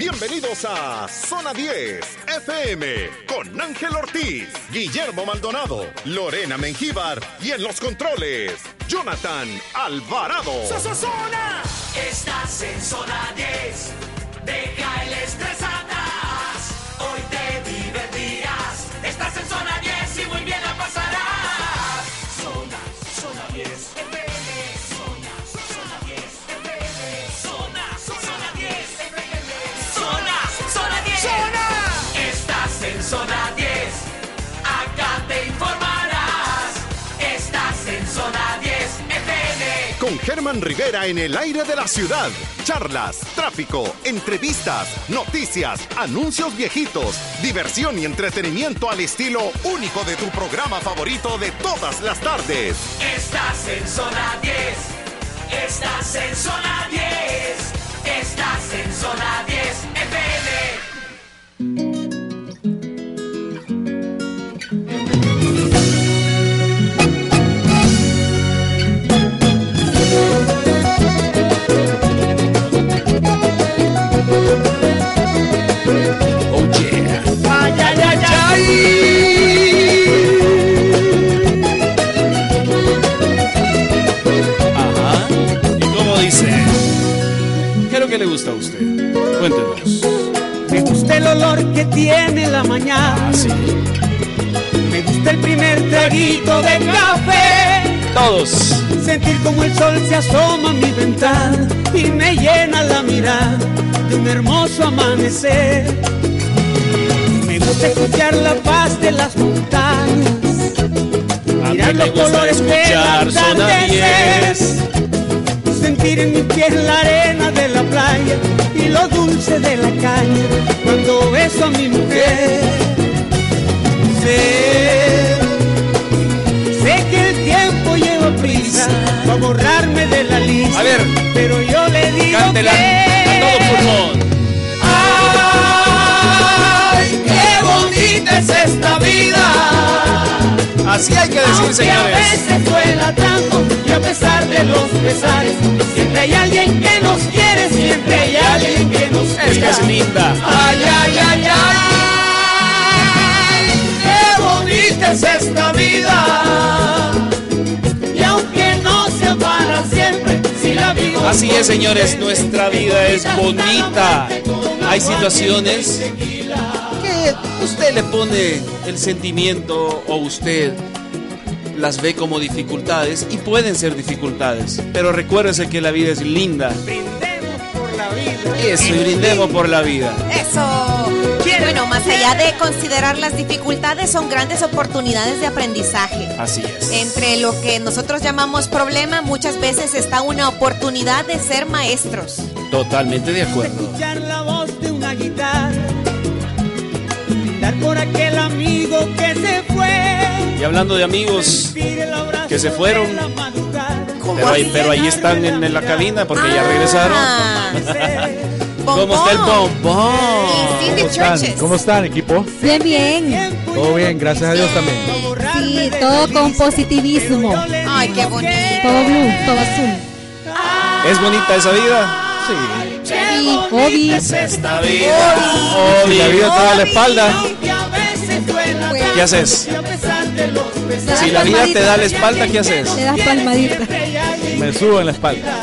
Bienvenidos a Zona 10 FM con Ángel Ortiz, Guillermo Maldonado, Lorena Mengíbar y en los controles, Jonathan Alvarado. ¡Zona! Estás en zona 10. Deja el estrés Germán Rivera en el aire de la ciudad. Charlas, tráfico, entrevistas, noticias, anuncios viejitos, diversión y entretenimiento al estilo único de tu programa favorito de todas las tardes. Estás en zona 10. Estás en zona 10. Estás en zona 10 FM. Gusta a usted? Cuéntenos. Me gusta el olor que tiene la mañana. Ah, sí. Me gusta el primer traguito de café. Todos. Sentir como el sol se asoma a mi ventana y me llena la mirada de un hermoso amanecer. Me gusta escuchar la paz de las montañas. A mí me gusta escuchar. 10. Sentir en mi piel la arena de la playa y lo dulce de la caña cuando beso a mi mujer. Sé, sé que el tiempo lleva prisa para borrarme de la lista. A ver. pero yo le digo Cántela que todo. ¡Ay, qué bonita es esta vida! Así hay que decir, Aunque a señores. veces pesar de los pesares, siempre hay alguien que nos quiere, siempre hay alguien que nos Es que es linda. Ay, ay, ay, ay, qué bonita es esta vida. Y aunque no sea para siempre, si la vivo Así es, señores, nuestra vida es bonita. Hay situaciones que usted le pone el sentimiento o usted las ve como dificultades y pueden ser dificultades. Pero recuérdese que la vida es linda. brindemos por la vida. Eso, y brindemos por la vida. Eso. Bueno, más allá de considerar las dificultades, son grandes oportunidades de aprendizaje. Así es. Entre lo que nosotros llamamos problema, muchas veces está una oportunidad de ser maestros. Totalmente de acuerdo. Escuchar la voz de una guitarra, brindar por aquel amigo que se fue. Y hablando de amigos, que se fueron. pero ahí, pero ahí están en, en la cabina porque ya regresaron. Ah, ¿Cómo está el bombón? Cindy Churches. ¿Cómo están, equipo? Bien, bien. Todo bien, gracias a Dios también. Sí, todo con positivismo. Ay, qué bonito. Todo blue, todo azul. ¿Es bonita esa vida? Sí. Sí, obvio. esta vida. Si la vida te da la espalda, ¿Qué haces? Si la vida te da la espalda, ¿qué haces? Te das palmadita. me subo en la espalda.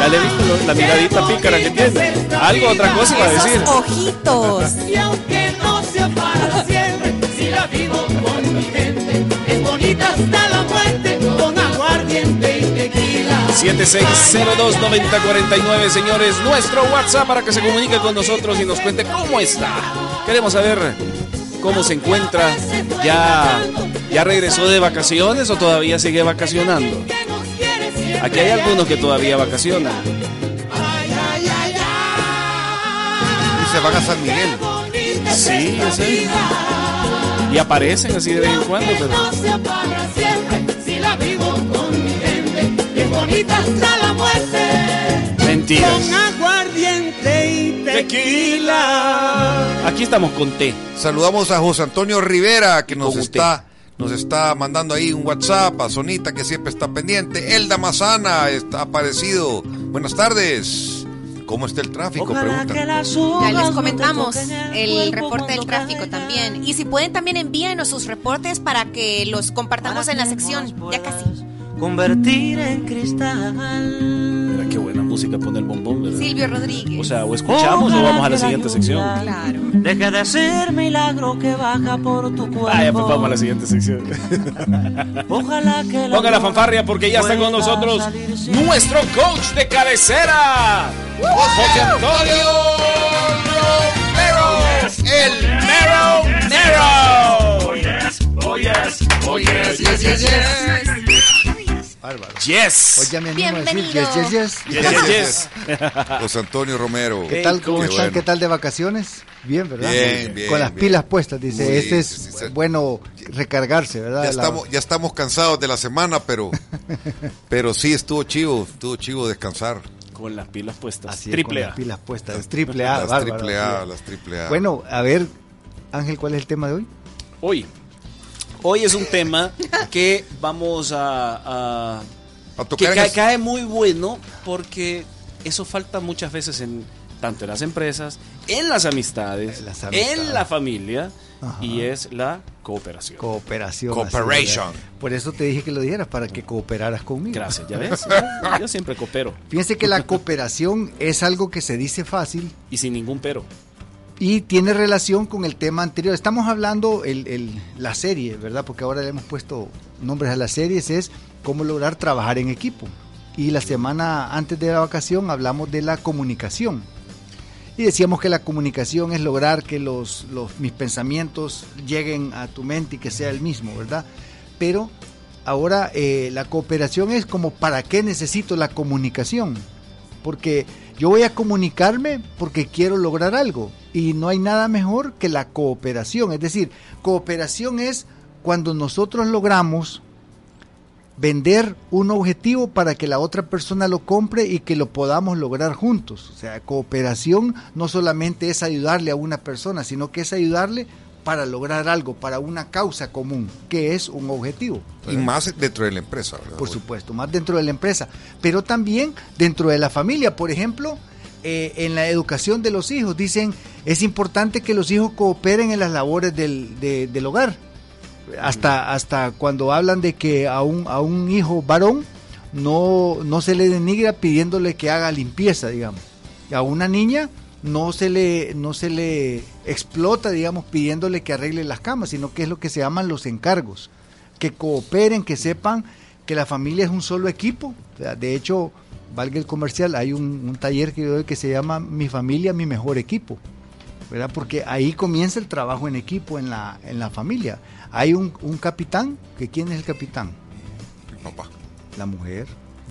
Ya le he visto lo- la miradita pícara que tiene. Algo, otra cosa iba a decir. Ojitos. Y aunque no sea para siempre, si la vivo con mi gente, es bonita hasta la muerte, con aguardiente y tequila. 7602-9049, señores. Nuestro WhatsApp para que se comunique con nosotros y nos cuente cómo está. Queremos saber cómo se encuentra. ¿Ya, ya regresó de vacaciones o todavía sigue vacacionando? Aquí hay algunos que todavía vacacionan. Y se van a San Miguel. Sí, yo sé. Y aparecen así de vez en cuando, pero mentiras. Tequila. Aquí estamos con té. Saludamos a José Antonio Rivera que nos está nos está mandando ahí un WhatsApp a Sonita que siempre está pendiente. Elda Mazana está aparecido. Buenas tardes. ¿Cómo está el tráfico? Pregunta. Ya les comentamos el reporte del tráfico también. Y si pueden también envíenos sus reportes para que los compartamos en la sección. Ya casi. Convertir en cristal. Música pone el bombón, ¿verdad? Silvio Rodríguez. O sea, o escuchamos o vamos a la siguiente sección. Claro. Deja de ser milagro que baja por tu cuerpo. Vaya, pues vamos a la siguiente sección. Ojalá que Ponga la fanfarria porque ya está con nosotros nuestro coach de cabecera, José Antonio Romero. El Mero Mero. Oh yes, oh yes, yes, yes, yes. Bárbaro. Yes. Hoy ya me animo a decir Bienvenido. yes, yes, yes. Yes, yes, yes. José Antonio Romero. ¿Qué tal? ¿Cómo Qué están? bueno. ¿Qué tal de vacaciones? Bien, ¿verdad? Bien, bien, Con las bien. pilas puestas, dice. Muy este es sí, sí, sí. bueno recargarse, ¿verdad? Ya La- estamos, ya estamos cansados de la semana, pero, pero sí estuvo chivo, estuvo chivo descansar. Con las pilas puestas. Así es, Triple con A. las pilas puestas. Es triple A, las bárbaro, triple A, las triple A. Bueno, a ver, Ángel, ¿cuál es el tema de hoy? Hoy. Hoy es un tema que vamos a, a- a que tocar en cae, cae muy bueno porque eso falta muchas veces en tanto en las empresas, en las amistades, En las amistades. en la familia Ajá. y es la cooperación. Cooperación. Cooperation. Por eso te dije que lo dijeras, para que cooperaras conmigo. Gracias, ya ves. Yo siempre coopero Fíjense que la cooperación es algo que se dice fácil y sin ningún pero. Y tiene relación con el tema anterior. Estamos hablando el, el- la serie, ¿verdad? Porque ahora le hemos puesto nombres a las series, es cómo lograr trabajar en equipo. Y la semana antes de la vacación hablamos de la comunicación. Y decíamos que la comunicación es lograr que los, los, mis pensamientos lleguen a tu mente y que sea el mismo, ¿verdad? Pero ahora eh, la cooperación es como para qué necesito la comunicación. Porque yo voy a comunicarme porque quiero lograr algo. Y no hay nada mejor que la cooperación. Es decir, cooperación es cuando nosotros logramos vender un objetivo para que la otra persona lo compre y que lo podamos lograr juntos. O sea, cooperación no solamente es ayudarle a una persona, sino que es ayudarle para lograr algo, para una causa común, que es un objetivo. y más dentro de la empresa, ¿verdad? Por supuesto, más dentro de la empresa, pero también dentro de la familia. Por ejemplo, eh, en la educación de los hijos, dicen, es importante que los hijos cooperen en las labores del, de- del hogar. Hasta, hasta cuando hablan de que a un, a un hijo varón no, no se le denigra pidiéndole que haga limpieza, digamos. A una niña no se le, no se le explota, digamos, pidiéndole que arregle las camas, sino que es lo que se llaman los encargos que cooperen, que sepan que la familia es un solo equipo. De hecho, valga el comercial, hay un, un taller que yo doy que se llama Mi familia, mi mejor equipo. ¿verdad? Porque ahí comienza el trabajo en equipo en la, en la familia. Hay un, un capitán, que ¿quién es el capitán? Papá. La mujer.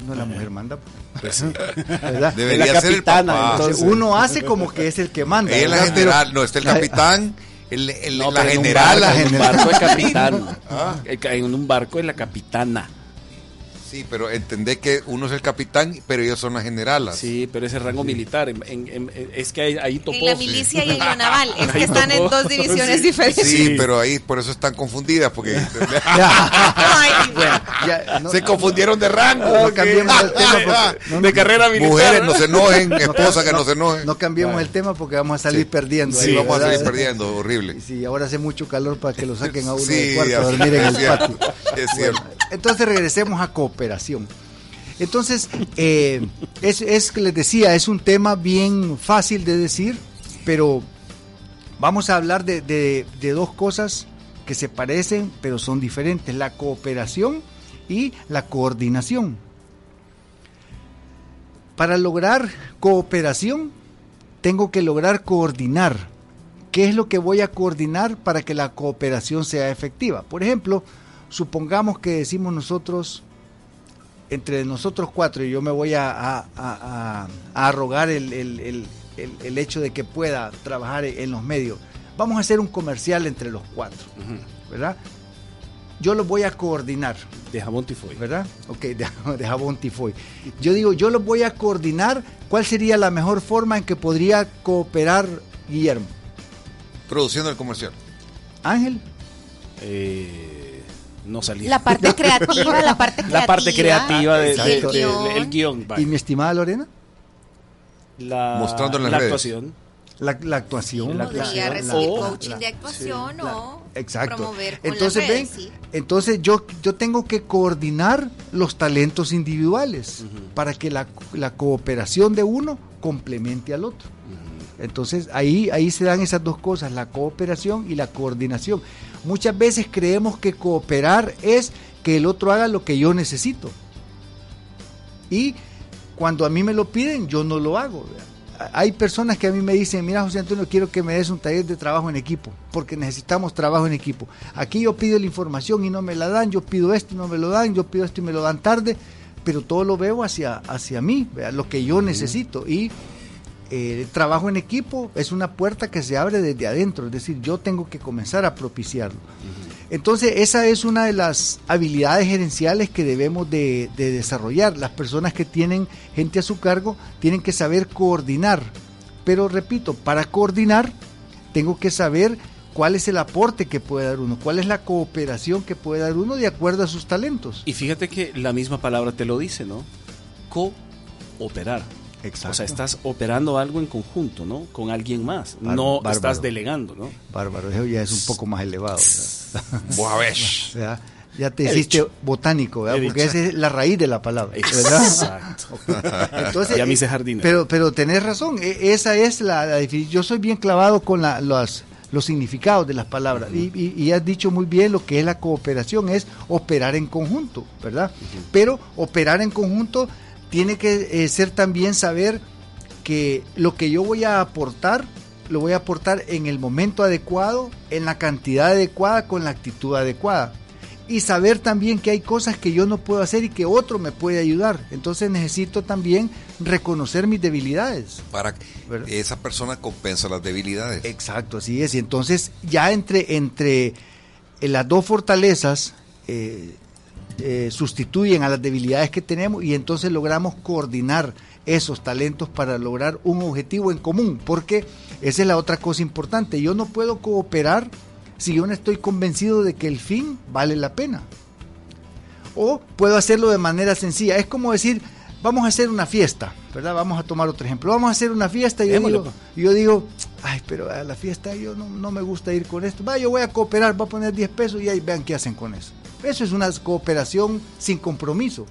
No, la mujer manda. Pues sí. ¿verdad? Debería Es la ser el capitana, papá. Entonces, uno hace como que es el que manda. Es la ¿verdad? general, Pero- no, está el capitán, el, el- No, la pero en un general, barco, la en un general. barco es capitán. Ah. En un barco es la capitana. Sí, pero entendé que uno es el capitán, pero ellos son las generalas. Sí, pero ese rango militar. en- en- en- es que ahí, ahí topó. En la milicia y en la naval. Es que están en dos divisiones Sí. diferentes. Sí, Sí. pero ahí por eso están confundidas, porque Ay, Ya, no- se confundieron de rango. no cambiemos el tema porque- no, no- de carrera militar. Mujeres, no se enojen, esposas que no se enojen. No cambiemos el tema porque vamos a salir Sí. perdiendo. Sí, ahí, vamos a salir perdiendo, horrible. Sí, ahora hace mucho calor para que lo saquen a uno Sí, del cuarto a dormir en el patio. es cierto. Entonces regresemos a cooperación. Entonces, eh, es, es les decía, es un tema bien fácil de decir, pero vamos a hablar de- de dos cosas que se parecen, pero son diferentes, la cooperación y la coordinación. Para lograr cooperación, tengo que lograr coordinar. ¿Qué es lo que voy a coordinar para que la cooperación sea efectiva? Por ejemplo, supongamos que decimos nosotros, entre nosotros cuatro y yo me voy a, a, a- a- a arrogar el, el- el- el- el hecho de que pueda trabajar en los medios. Vamos a hacer un comercial entre los cuatro, ¿verdad? Yo los voy a coordinar. De jabón tifoy. ¿Verdad? Ok, de, de jabón tifoy. Yo digo, yo los voy a coordinar. ¿Cuál sería la mejor forma en que podría cooperar Guillermo? Produciendo el comercial. Ángel. Eh, no salía. La parte creativa, la parte creativa. La parte creativa de- de- el de- guion. el guion. vaya. ¿Y mi estimada Lorena? La, Mostrando en las la redes. actuación. La, la actuación. La actuación, recibir la- coaching la- de actuación o Exacto. promover con Entonces, las redes, ven, sí. entonces yo, yo tengo que coordinar los talentos individuales para que la, la cooperación de uno complemente al otro. Entonces ahí, ahí se dan esas dos cosas, la cooperación y la coordinación. Muchas veces creemos que cooperar es que el otro haga lo que yo necesito. Y cuando a mí me lo piden, yo no lo hago. Hay personas que a mí me dicen, mira José Antonio, quiero que me des un taller de trabajo en equipo, porque necesitamos trabajo en equipo. Aquí yo pido la información y no me la dan, yo pido esto y no me lo dan, yo pido esto y me lo dan tarde, pero todo lo veo hacia, hacia mí, ¿verdad? lo que yo necesito. Y eh, el trabajo en equipo es una puerta que se abre desde adentro, es decir, yo tengo que comenzar a propiciarlo. Entonces, esa es una de las habilidades gerenciales que debemos de, de desarrollar. Las personas que tienen gente a su cargo tienen que saber coordinar. Pero repito, para coordinar tengo que saber cuál es el aporte que puede dar uno, cuál es la cooperación que puede dar uno de acuerdo a sus talentos. Y fíjate que la misma palabra te lo dice, ¿no? Cooperar. Exacto. O sea, estás operando algo en conjunto, ¿no? Con alguien más. Bar- no bárbaro. estás delegando, ¿no? Bárbaro, eso ya es un poco más elevado. O sea, ya te He hiciste dicho. botánico, ¿verdad? He porque dicho. esa es la raíz de la palabra. ¿verdad? Exacto. Entonces, ya me eh, hice jardinero. Pero, pero tenés razón, e- esa es la, la defini- Yo soy bien clavado con la- los, los significados de las palabras y, y- y has dicho muy bien lo que es la cooperación, es operar en conjunto, ¿verdad? Pero operar en conjunto tiene que eh, ser también saber que lo que yo voy a aportar, lo voy a aportar en el momento adecuado, en la cantidad adecuada, con la actitud adecuada. Y saber también que hay cosas que yo no puedo hacer y que otro me puede ayudar. Entonces necesito también reconocer mis debilidades. Para que esa persona compensa las debilidades. Exacto, así es. Y entonces ya entre, entre eh, las dos fortalezas eh, eh, sustituyen a las debilidades que tenemos y entonces logramos coordinar esos talentos para lograr un objetivo en común. Porque esa es la otra cosa importante. Yo no puedo cooperar si yo no estoy convencido de que el fin vale la pena. O puedo hacerlo de manera sencilla. Es como decir, vamos a hacer una fiesta, ¿verdad? Vamos a tomar otro ejemplo. Vamos a hacer una fiesta y yo Démosle, digo, pues. yo digo, ay, pero a la fiesta yo no, no me gusta ir con esto. Va, yo voy a cooperar, voy a poner 10 pesos y ahí vean qué hacen con eso. Eso es una cooperación sin compromiso.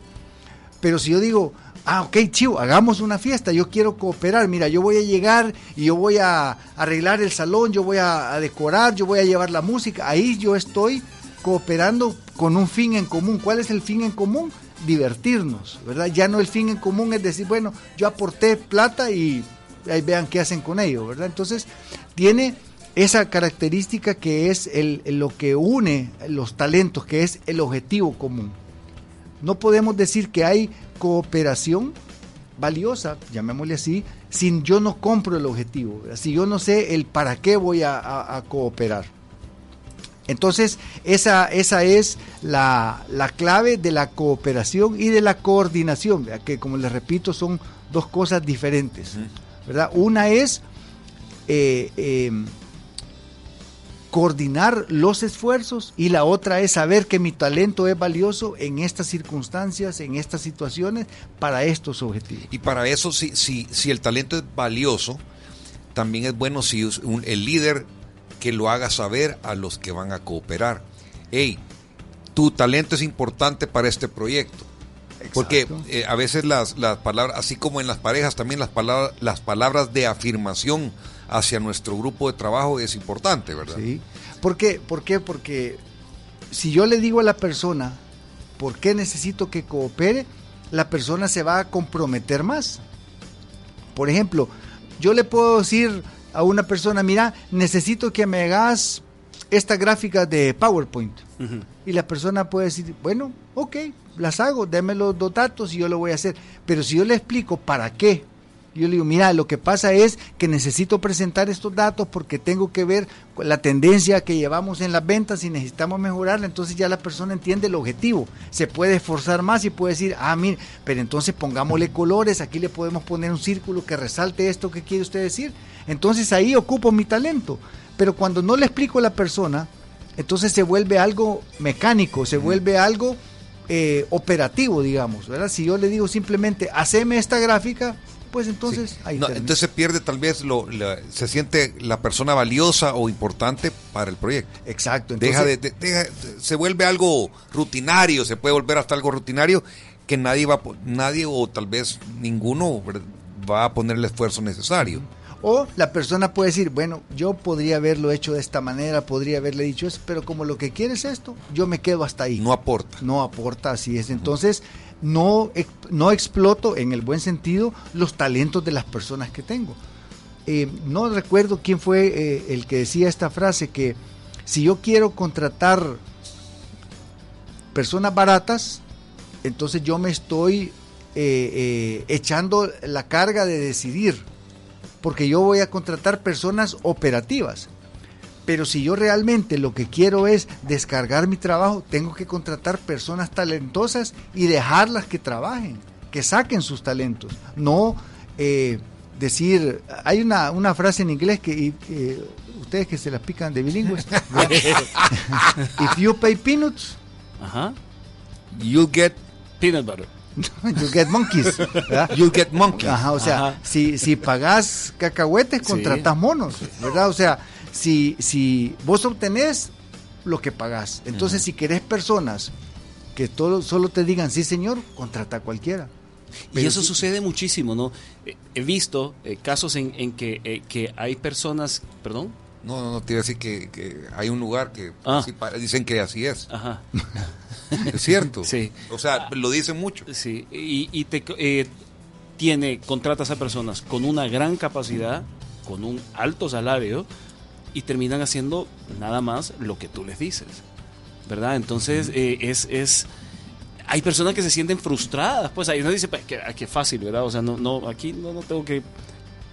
Pero si yo digo, ah, ok, chivo, hagamos una fiesta, yo quiero cooperar, mira, yo voy a llegar y yo voy a arreglar el salón, yo voy a, a decorar, yo voy a llevar la música, ahí yo estoy cooperando con un fin en común. ¿Cuál es el fin en común? Divertirnos, ¿verdad? Ya no el fin en común es decir, bueno, yo aporté plata y ahí vean qué hacen con ello, ¿verdad? Entonces, tiene esa característica que es el, lo que une los talentos, que es el objetivo común. No podemos decir que hay cooperación valiosa, llamémosle así, sin yo no compro el objetivo, si yo no sé el para qué voy a, a- a cooperar. Entonces, esa, esa es la, la clave de la cooperación y de la coordinación, que como les repito, son dos cosas diferentes. ¿verdad? Una es eh, eh, coordinar los esfuerzos y la otra es saber que mi talento es valioso en estas circunstancias, en estas situaciones, para estos objetivos. Y para eso, si, si, si el talento es valioso, también es bueno si us- un- el líder que lo haga saber a los que van a cooperar. Hey, tu talento es importante para este proyecto. Porque eh, a veces las, las palabras, así como en las parejas, también las palabras, las palabras de afirmación hacia nuestro grupo de trabajo es importante, ¿verdad? ¿sí? ¿Por qué? ¿Por qué? Porque si yo le digo a la persona por qué necesito que coopere, la persona se va a comprometer más. Por ejemplo, yo le puedo decir a una persona, mira, necesito que me hagas esta gráfica de PowerPoint. Y la persona puede decir, bueno, ok, las hago, déme los dos datos y yo lo voy a hacer. Pero si yo le explico para qué, yo le digo, mira, lo que pasa es que necesito presentar estos datos porque tengo que ver la tendencia que llevamos en las ventas y necesitamos mejorarla. Entonces ya la persona entiende el objetivo. Se puede esforzar más y puede decir, ah, mire, pero entonces pongámosle colores, aquí le podemos poner un círculo que resalte esto que quiere usted decir. Entonces ahí ocupo mi talento. Pero cuando no le explico a la persona, entonces se vuelve algo mecánico, se vuelve algo eh, operativo, digamos, ¿verdad? Si yo le digo simplemente, haceme esta gráfica, pues entonces ahí No, termina. entonces se pierde tal vez, lo, la- se siente la persona valiosa o importante para el proyecto. Exacto. Deja de, entonces- de- deja- se vuelve algo rutinario, se puede volver hasta algo rutinario que nadie va, nadie o tal vez ninguno va a poner el esfuerzo necesario. O la persona puede decir, bueno, yo podría haberlo hecho de esta manera, podría haberle dicho eso, pero como lo que quiere es esto, yo me quedo hasta ahí. No aporta. No aporta, así es. Entonces, no exploto en el buen sentido los talentos de las personas que tengo. Eh, no recuerdo quién fue eh, el que decía esta frase, que si yo quiero contratar personas baratas, entonces yo me estoy eh, echando la carga de decidir, porque yo voy a contratar personas operativas. Pero si yo realmente lo que quiero es descargar mi trabajo, tengo que contratar personas talentosas y dejarlas que trabajen, que saquen sus talentos. No eh, decir, hay una, una frase en inglés que eh, ustedes que se las pican de bilingües. If you pay peanuts, Ajá. You get Peanut butter. you get monkeys. ¿verdad? You get monkeys. Ajá, o sea, Ajá. si, si pagás cacahuetes, Sí. contratás monos, ¿verdad? O sea, si, si vos obtenés lo que pagás. Entonces, si querés personas que todo, solo te digan sí, señor, contrata a cualquiera. Y Pero eso sí- sucede muchísimo, ¿no? Eh, He visto eh, casos en, en que, eh, que hay personas, perdón, No, no, no, te iba a decir que, que hay un lugar que Ah. sí pa- dicen que así es. ajá, Es cierto. Sí. O sea, lo dicen mucho. sí, y, y te eh, tiene, contratas a personas con una gran capacidad, con un alto salario, y terminan haciendo nada más lo que tú les dices, ¿verdad? Entonces, eh, es, es, hay personas que se sienten frustradas, pues ahí uno dice, pues, que, que fácil, ¿verdad? O sea, no, no, aquí no, no tengo que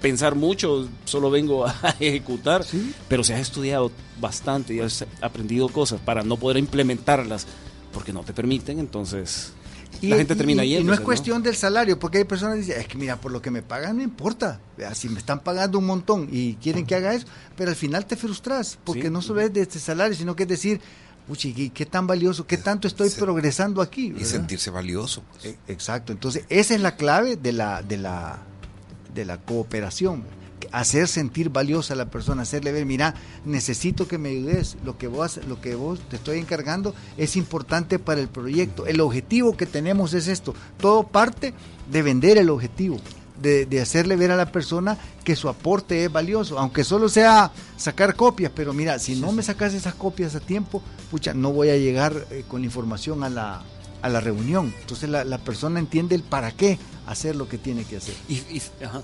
pensar mucho, solo vengo a ejecutar, pero si has estudiado bastante y has aprendido cosas para no poder implementarlas porque no te permiten, entonces la gente termina y- y yendo. no es cuestión del salario, porque hay personas que dicen, es que mira, por lo que me pagan no importa. Si me están pagando un montón y quieren que haga eso, pero al final te frustras, porque Sí. no solo es de este salario, sino que es decir, uy, ¿qué, tan valioso, qué tanto estoy Se- progresando aquí? Y sentirse valioso. pues. E- Exacto, entonces esa es la clave de la, de la, de la cooperación. Hacer sentir valiosa a la persona, hacerle ver, mira, necesito que me ayudes, lo que vos, lo que vos te estoy encargando es importante para el proyecto. El objetivo que tenemos es esto. Todo parte de vender el objetivo, de, de hacerle ver a la persona que su aporte es valioso, aunque solo sea sacar copias, pero mira, si no me sacas esas copias a tiempo, pucha, no voy a llegar eh, con la información a la, a la reunión. Entonces la, la persona entiende el para qué hacer lo que tiene que hacer. Y, y-.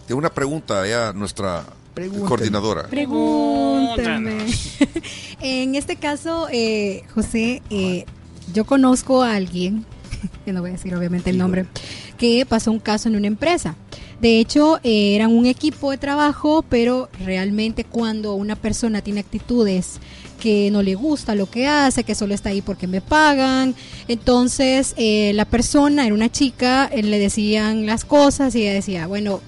Tengo una pregunta ya nuestra Pregúnteme. coordinadora. Pregúntame. en este caso, eh, José, eh, yo conozco a alguien, que no voy a decir obviamente el nombre, que pasó un caso en una empresa. De hecho, eh, eran un equipo de trabajo, pero realmente cuando una persona tiene actitudes que no le gusta lo que hace, que solo está ahí porque me pagan, entonces eh, la persona, era una chica, eh, le decían las cosas y ella decía, bueno,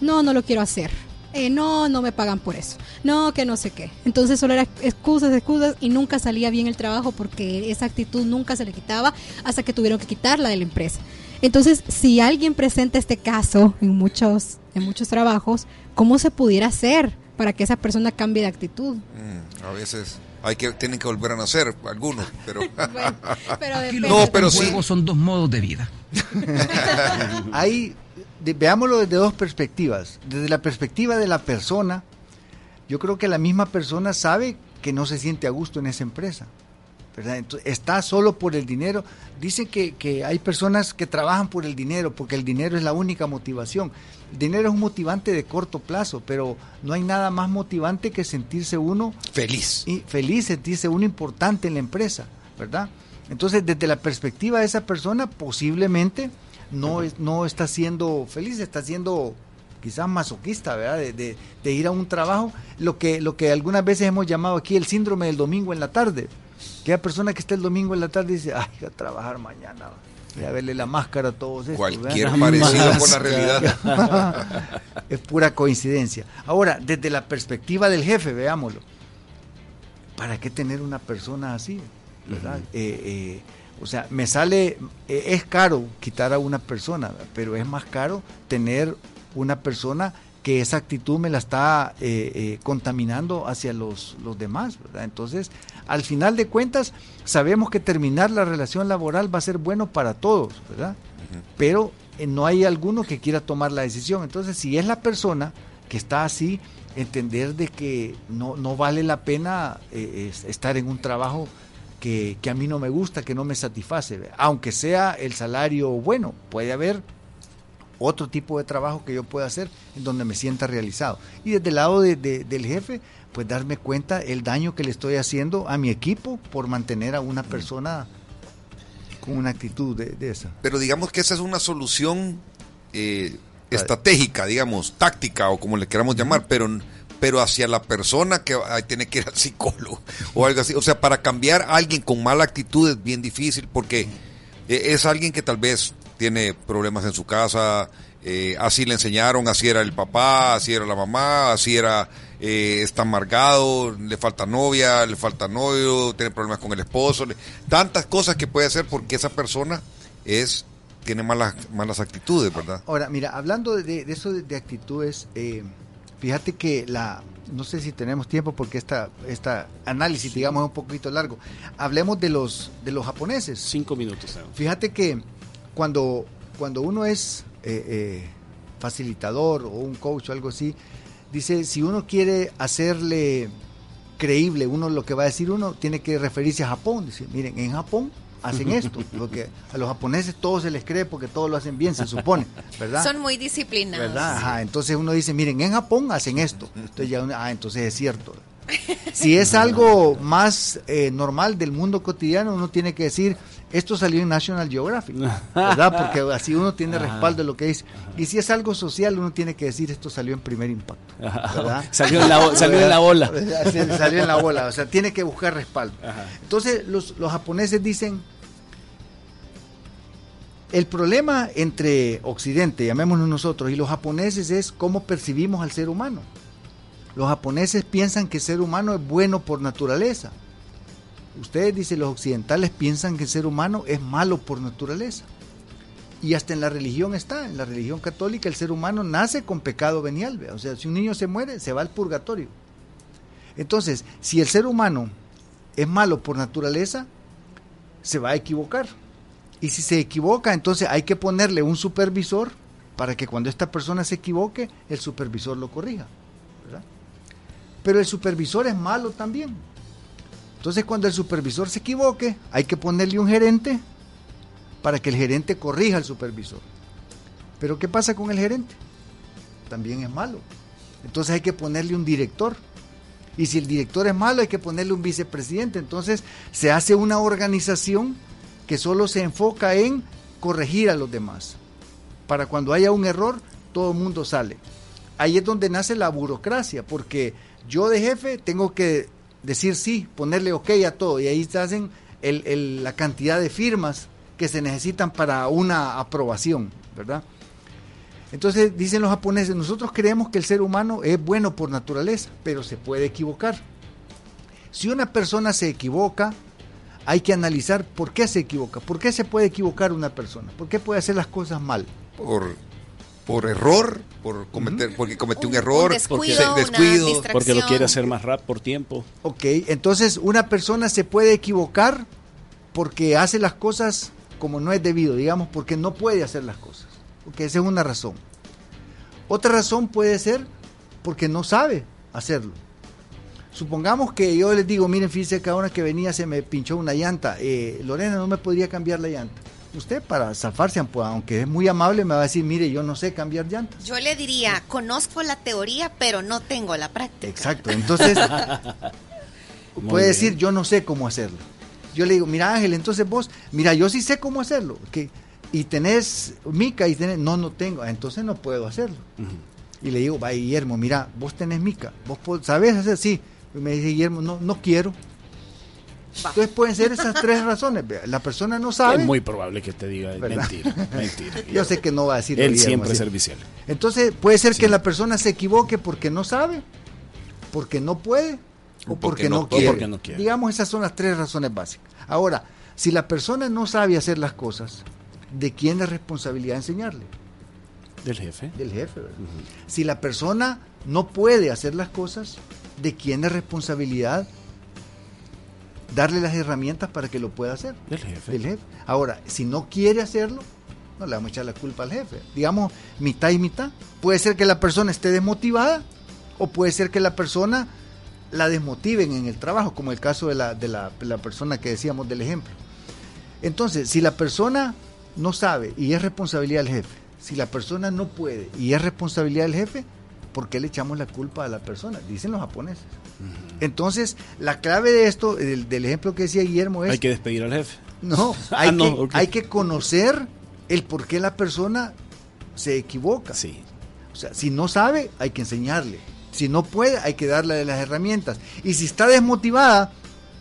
no, no lo quiero hacer. Eh, no, no me pagan por eso. No, que no sé qué. Entonces solo era excusas, excusas y nunca salía bien el trabajo porque esa actitud nunca se le quitaba hasta que tuvieron que quitarla de la empresa. Entonces, si alguien presenta este caso en muchos, en muchos trabajos, ¿cómo se pudiera hacer para que esa persona cambie de actitud? Mm, a veces hay que tienen que volver a nacer algunos, pero Pero Aquí depende. lo No, pero sí. juego son dos modos de vida. Ahí, de- veámoslo desde dos perspectivas. Desde la perspectiva de la persona, yo creo que la misma persona sabe que no se siente a gusto en esa empresa. ¿Verdad? Entonces, está solo por el dinero. Dicen que, que hay personas que trabajan por el dinero, porque el dinero es la única motivación. El dinero es un motivante de corto plazo, pero no hay nada más motivante que sentirse uno Feliz. y feliz, sentirse uno importante en la empresa, ¿verdad? Entonces, desde la perspectiva de esa persona, posiblemente no, es, no está siendo feliz, está siendo quizás masoquista, ¿verdad? De, de- de ir a un trabajo, lo que, lo que algunas veces hemos llamado aquí el síndrome del domingo en la tarde. Aquella persona que está el domingo en la tarde dice, ay, a trabajar mañana, voy a verle la máscara a todos. estos", Cualquier ¿verdad? parecido con la realidad. es pura coincidencia. Ahora, desde la perspectiva del jefe, veámoslo. ¿Para qué tener una persona así? ¿verdad? Eh, eh, o sea, me sale, eh, es caro quitar a una persona, pero es más caro tener una persona que esa actitud me la está eh, eh, contaminando hacia los, los demás, ¿verdad? Entonces, al final de cuentas, sabemos que terminar la relación laboral va a ser bueno para todos, ¿verdad? Pero eh, no hay alguno que quiera tomar la decisión. Entonces, si es la persona que está así, entender de que no, no vale la pena es- estar en un trabajo que, que a mí no me gusta, que no me satisface, aunque sea el salario bueno, puede haber otro tipo de trabajo que yo pueda hacer en donde me sienta realizado. Y desde el lado de- de- del jefe, pues darme cuenta el daño que le estoy haciendo a mi equipo por mantener a una persona con una actitud de, de esa. Pero digamos que esa es una solución eh, estratégica, digamos, táctica o como le queramos llamar, pero, pero hacia la persona que ay, tiene que ir al psicólogo o algo así. O sea, para cambiar a alguien con mala actitud es bien difícil porque eh, es alguien que tal vez tiene problemas en su casa, eh, así le enseñaron, así era el papá, así era la mamá, así era, eh, está amargado, le falta novia, le falta novio, tiene problemas con el esposo, le- tantas cosas que puede hacer porque esa persona es tiene malas malas actitudes, ¿verdad? Ahora, mira, hablando de, de eso de, de actitudes, eh, fíjate que la, no sé si tenemos tiempo porque esta, esta análisis, digamos, es un poquito largo. Hablemos de los, de los japoneses. Cinco minutos. Fíjate que cuando, cuando uno es eh, eh, facilitador o un coach o algo así, dice, si uno quiere hacerle creíble uno lo que va a decir uno, tiene que referirse a Japón. Dice, miren, en Japón hacen esto, porque a los japoneses todo se les cree porque todo lo hacen bien, se supone, ¿verdad? Son muy disciplinados. ¿verdad? Ajá, entonces uno dice, miren, en Japón hacen esto. Entonces ya uno, ah, entonces es cierto. Si es algo más eh, normal del mundo cotidiano, uno tiene que decir, esto salió en National Geographic, ¿verdad? Porque así uno tiene respaldo de lo que dice. Y si es algo social, uno tiene que decir, esto salió en primer impacto, ¿verdad? Salió en la salió en la ola. Sí, salió en la bola, o sea, tiene que buscar respaldo. Entonces, los, los japoneses dicen, el problema entre Occidente, llamémonos nosotros, y los japoneses es cómo percibimos al ser humano. Los japoneses piensan que el ser humano es bueno por naturaleza. Ustedes, dicen los occidentales, piensan que el ser humano es malo por naturaleza. Y hasta en la religión está, en la religión católica el ser humano nace con pecado venial. O sea, si un niño se muere, se va al purgatorio. Entonces, si el ser humano es malo por naturaleza, se va a equivocar. Y si se equivoca, entonces hay que ponerle un supervisor para que cuando esta persona se equivoque, el supervisor lo corrija. Pero el supervisor es malo también. Entonces cuando el supervisor se equivoque, hay que ponerle un gerente para que el gerente corrija al supervisor. Pero ¿qué pasa con el gerente? También es malo. Entonces hay que ponerle un director. Y si el director es malo, hay que ponerle un vicepresidente. Entonces se hace una organización que solo se enfoca en corregir a los demás. Para cuando haya un error, todo el mundo sale. Ahí es donde nace la burocracia, porque yo de jefe tengo que decir sí, ponerle ok a todo, y ahí se hacen el- la cantidad de firmas que se necesitan para una aprobación, ¿verdad? Entonces dicen los japoneses, nosotros creemos que el ser humano es bueno por naturaleza, pero se puede equivocar. Si una persona se equivoca, hay que analizar por qué se equivoca, por qué se puede equivocar una persona, por qué puede hacer las cosas mal. Por por error, por cometer, porque cometió un, Un- error, un descuido, porque- una descuido. Porque lo quiere hacer más rápido por tiempo. Ok, entonces una persona se puede equivocar porque hace las cosas como no es debido, digamos, porque no puede hacer las cosas. Porque esa es una razón. Otra razón puede ser porque no sabe hacerlo. Supongamos que yo les digo, miren, fíjense que ahora que venía se me pinchó una llanta. Eh, Lorena, ¿no me podría cambiar la llanta? Usted para zafarse, aunque es muy amable, me va a decir, mire, yo no sé cambiar llantas. Yo le diría, conozco la teoría, pero no tengo la práctica. Exacto, entonces puede bien. decir, yo no sé cómo hacerlo. Yo le digo, mira Ángel, entonces vos, mira, yo sí sé cómo hacerlo. Que, y tenés mica y tenés, no, no tengo, "Ah, entonces no puedo hacerlo. Y le digo, va Guillermo, mira, vos tenés mica, vos sabés hacer, sí. Y me dice Guillermo, no, no quiero. Entonces pueden ser esas tres razones. La persona no sabe. Es muy probable que te diga ¿Verdad? mentira, mentira. Yo sé que no va a decir Él siempre es servicial. Entonces puede ser que la persona se equivoque porque no sabe, porque no puede o O porque, porque no, no quiere. o porque no quiere. Digamos, esas son las tres razones básicas. Ahora, si la persona no sabe hacer las cosas, ¿de quién es responsabilidad enseñarle? Del jefe. Del jefe. ¿verdad? Si la persona no puede hacer las cosas, ¿de quién es responsabilidad darle las herramientas para que lo pueda hacer? Del jefe. del jefe. Ahora, si no quiere hacerlo, no le vamos a echar la culpa al jefe. Digamos, mitad y mitad. Puede ser que la persona esté desmotivada o puede ser que la persona la desmotiven en el trabajo, como el caso de la, de la, la persona que decíamos del ejemplo. Entonces, si la persona no sabe y es responsabilidad del jefe, si la persona no puede y es responsabilidad del jefe, ¿por qué le echamos la culpa a la persona? Dicen los japoneses. Entonces, la clave de esto, del, del ejemplo que decía Guillermo, es Hay que despedir al jefe. no, Ah, hay, no, que, ok. hay que conocer el por qué la persona se equivoca. Sí. O sea, si no sabe, hay que enseñarle. Si no puede, hay que darle las herramientas. Y si está desmotivada,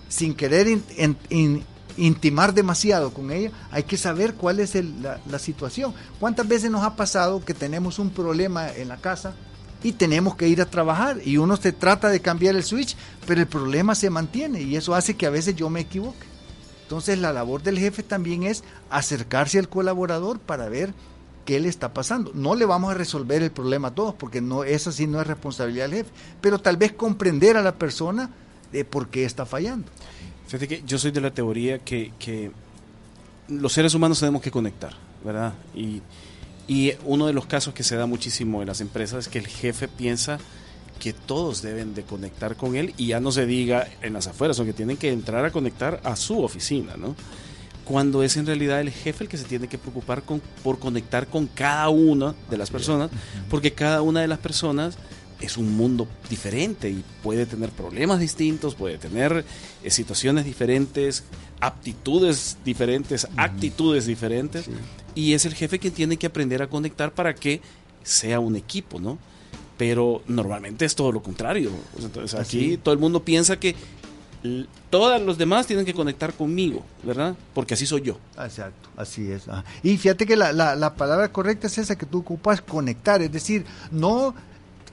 sin querer in- in- in- intimar demasiado con ella, hay que saber cuál es el- la, la situación. ¿Cuántas veces nos ha pasado que tenemos un problema en la casa y tenemos que ir a trabajar y uno se trata de cambiar el switch, pero el problema se mantiene y eso hace que a veces yo me equivoque? Entonces la labor del jefe también es acercarse al colaborador para ver qué le está pasando. No le vamos a resolver el problema a todos, porque no, esa sí no es responsabilidad del jefe, pero tal vez comprender a la persona de por qué está fallando. Fíjate que yo soy de la teoría que, que los seres humanos tenemos que conectar, ¿verdad? Y, y uno de los casos que se da muchísimo en las empresas es que el jefe piensa que todos deben de conectar con él y ya no se diga en las afueras, o que tienen que entrar a conectar a su oficina, ¿no? Cuando es en realidad el jefe el que se tiene que preocupar con, por conectar con cada una de las personas, porque cada una de las personas es un mundo diferente y puede tener problemas distintos, puede tener eh, situaciones diferentes, aptitudes diferentes, actitudes diferentes, y es el jefe quien tiene que aprender a conectar para que sea un equipo, ¿no? Pero normalmente es todo lo contrario. Entonces aquí Así. todo el mundo piensa que todos los demás tienen que conectar conmigo, ¿verdad? Porque así soy yo. Exacto, así es. ajá. Y fíjate que la, la- la palabra correcta es esa que tú ocupas, conectar, es decir, no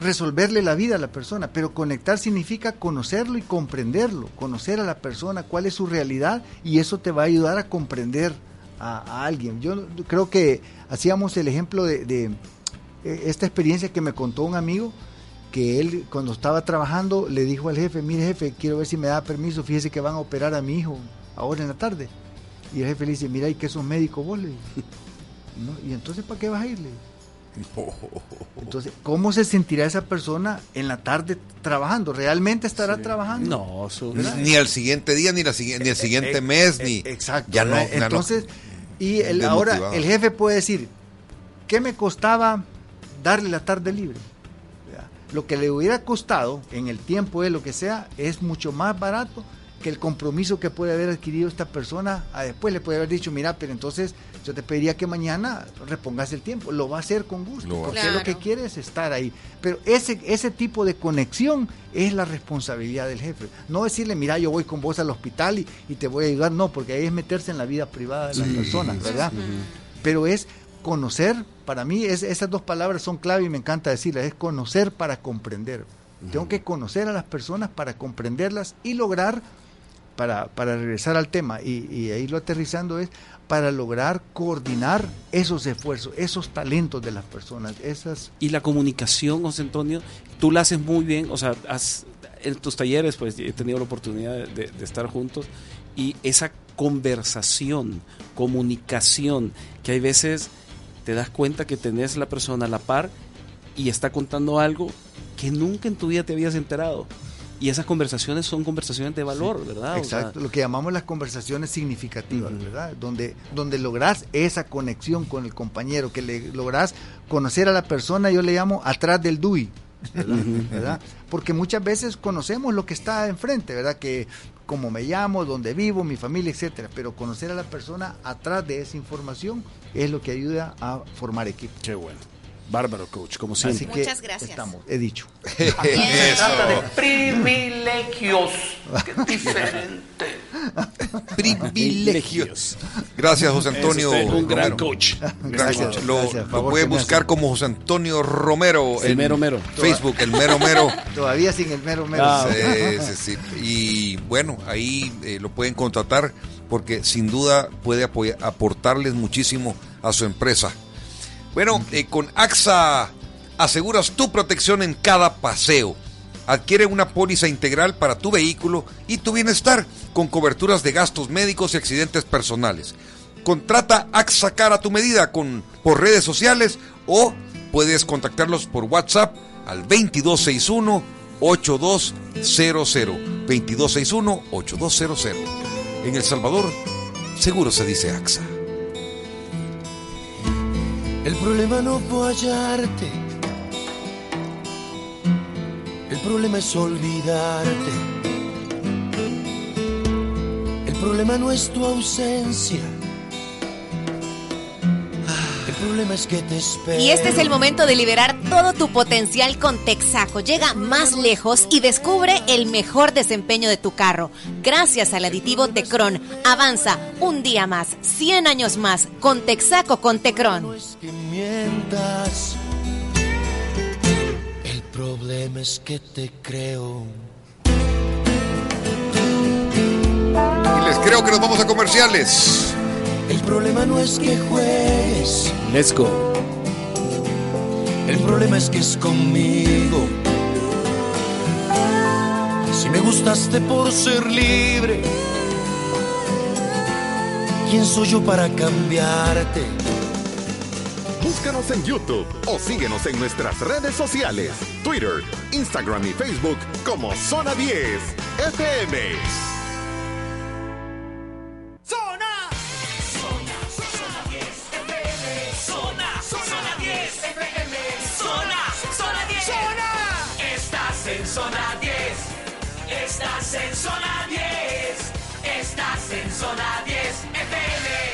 resolverle la vida a la persona, pero conectar significa conocerlo y comprenderlo, conocer a la persona, cuál es su realidad y eso te va a ayudar a comprender a, a alguien. Yo creo que hacíamos el ejemplo de, de, eh, esta experiencia que me contó un amigo que él cuando estaba trabajando le dijo al jefe, mire jefe, quiero ver si me da permiso, fíjese que van a operar a mi hijo ahora en la tarde. Y el jefe le dice, mira, ¿y qué sos médico vos? Le. "No, ¿Y entonces para qué vas a irle? Entonces, ¿cómo se sentirá esa persona en la tarde trabajando? ¿Realmente estará trabajando? No, su- Ni al siguiente día, ni, la, ni el siguiente Eh, mes, eh, ni. Exacto. Ya no, no. Y el, ahora el jefe puede decir, ¿qué me costaba darle la tarde libre? Lo que le hubiera costado en el tiempo de lo que sea es mucho más barato que el compromiso que puede haber adquirido esta persona. A después le puede haber dicho, mira, pero entonces yo te pediría que mañana repongas el tiempo. Lo va a hacer con gusto, Lo porque hacer. lo que quiere es estar ahí. Pero ese, ese tipo de conexión es la responsabilidad del jefe. No decirle, mira, yo voy con vos al hospital y, y te voy a ayudar. No, porque ahí es meterse en la vida privada de las personas, ¿verdad? Pero es conocer, para mí es, esas dos palabras son clave y me encanta decirlas, es conocer para comprender. Tengo que conocer a las personas para comprenderlas y lograr, para, para regresar al tema y, y ahí lo aterrizando es, para lograr coordinar esos esfuerzos, esos talentos de las personas, esas... Y la comunicación, José Antonio, tú la haces muy bien, o sea, has- en tus talleres pues he tenido la oportunidad de, de- de estar juntos y esa conversación, comunicación, que hay veces te das cuenta que tenés la persona a la par y está contando algo que nunca en tu vida te habías enterado. Y esas conversaciones son conversaciones de valor, ¿verdad? O sea, Exacto, lo que llamamos las conversaciones significativas, ¿verdad? Donde, donde lográs esa conexión con el compañero, que le lográs conocer a la persona, yo le llamo atrás del DUI, ¿verdad? ¿verdad? Porque muchas veces conocemos lo que está enfrente, ¿verdad? Que cómo me llamo, dónde vivo, mi familia, etcétera, pero conocer a la persona atrás de esa información es lo que ayuda a formar equipo. Qué bueno. Bárbaro, coach, como Así siempre. que Muchas gracias. estamos, he dicho. Se trata de privilegios. Qué diferente. Privilegios. Gracias, José Antonio. Es un gran Romero. coach. Gran Gracias, coach. Lo, gracias. lo puede buscar como José Antonio Romero. El en mero mero. Facebook, el mero mero. Todavía sin el mero mero. Ah, Sí, sí, sí. Y bueno, ahí eh, lo pueden contratar porque sin duda puede apoya- aportarles muchísimo a su empresa. Bueno, eh, con AXA aseguras tu protección en cada paseo. Adquiere una póliza integral para tu vehículo y tu bienestar con coberturas de gastos médicos y accidentes personales. Contrata AXA Car a tu medida con, por redes sociales o puedes contactarlos por WhatsApp al 2261 8200 2261 8200. En El Salvador, seguro se dice AXA. El problema no fue hallarte. El problema es olvidarte. El problema no es tu ausencia. El problema es que te espero. Y este es el momento de liberar todo tu potencial con Texaco. Llega más lejos y descubre el mejor desempeño de tu carro. Gracias al aditivo Tecron, avanza un día más, 100 años más, con Texaco con Tecron. que mientas. El problema es que te creo. Y les creo que nos vamos a comerciales. El problema no es que juegues. Let's go. El problema es que es conmigo. Si me gustaste por ser libre, ¿quién soy yo para cambiarte? Búscanos en YouTube o síguenos en nuestras redes sociales, Twitter, Instagram y Facebook como Zona 10 FM. Estás en zona 10. Estás en zona 10 FM.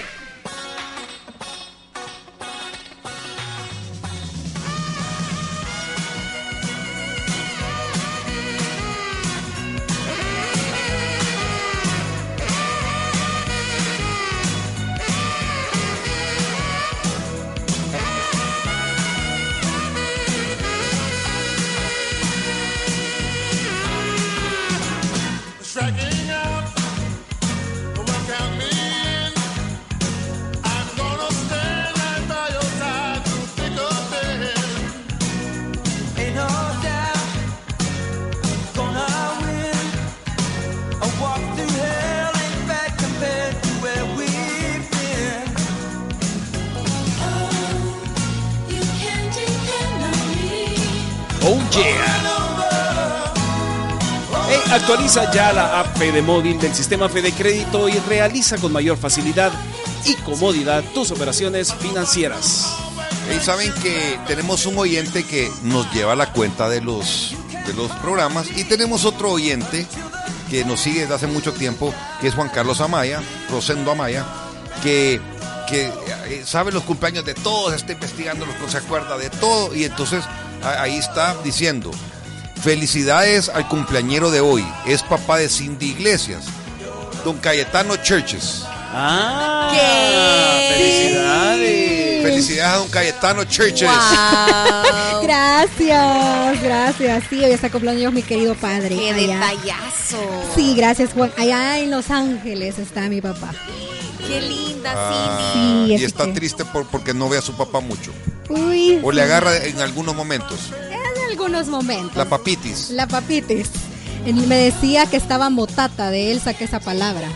Actualiza ya la app Fede Móvil del sistema Fede Crédito y realiza con mayor facilidad y comodidad tus operaciones financieras. Y saben que tenemos un oyente que nos lleva la cuenta de los, de los programas y tenemos otro oyente que nos sigue desde hace mucho tiempo, que es Juan Carlos Amaya, Rosendo Amaya, que, que eh, sabe los cumpleaños de todos, está investigando los se acuerda de todo y entonces ahí está diciendo, felicidades al cumpleañero de hoy, es papá de Cindy Iglesias, don Cayetano Churches. Ah, ¿Qué? felicidades. Felicidades a don Cayetano Churches. Wow. Gracias, gracias. Sí, hoy está cumpleaños mi querido padre. ¡Qué detallazo! Sí, gracias Juan. Allá en Los Ángeles está mi papá. ¡Qué linda, Ah, Cindy! Sí, y está que- triste por, porque no ve a su papá mucho. Uy. O le agarra en algunos momentos. Algunos momentos. La papitis. La papitis. Él me decía que estaba motata, de él saqué esa palabra.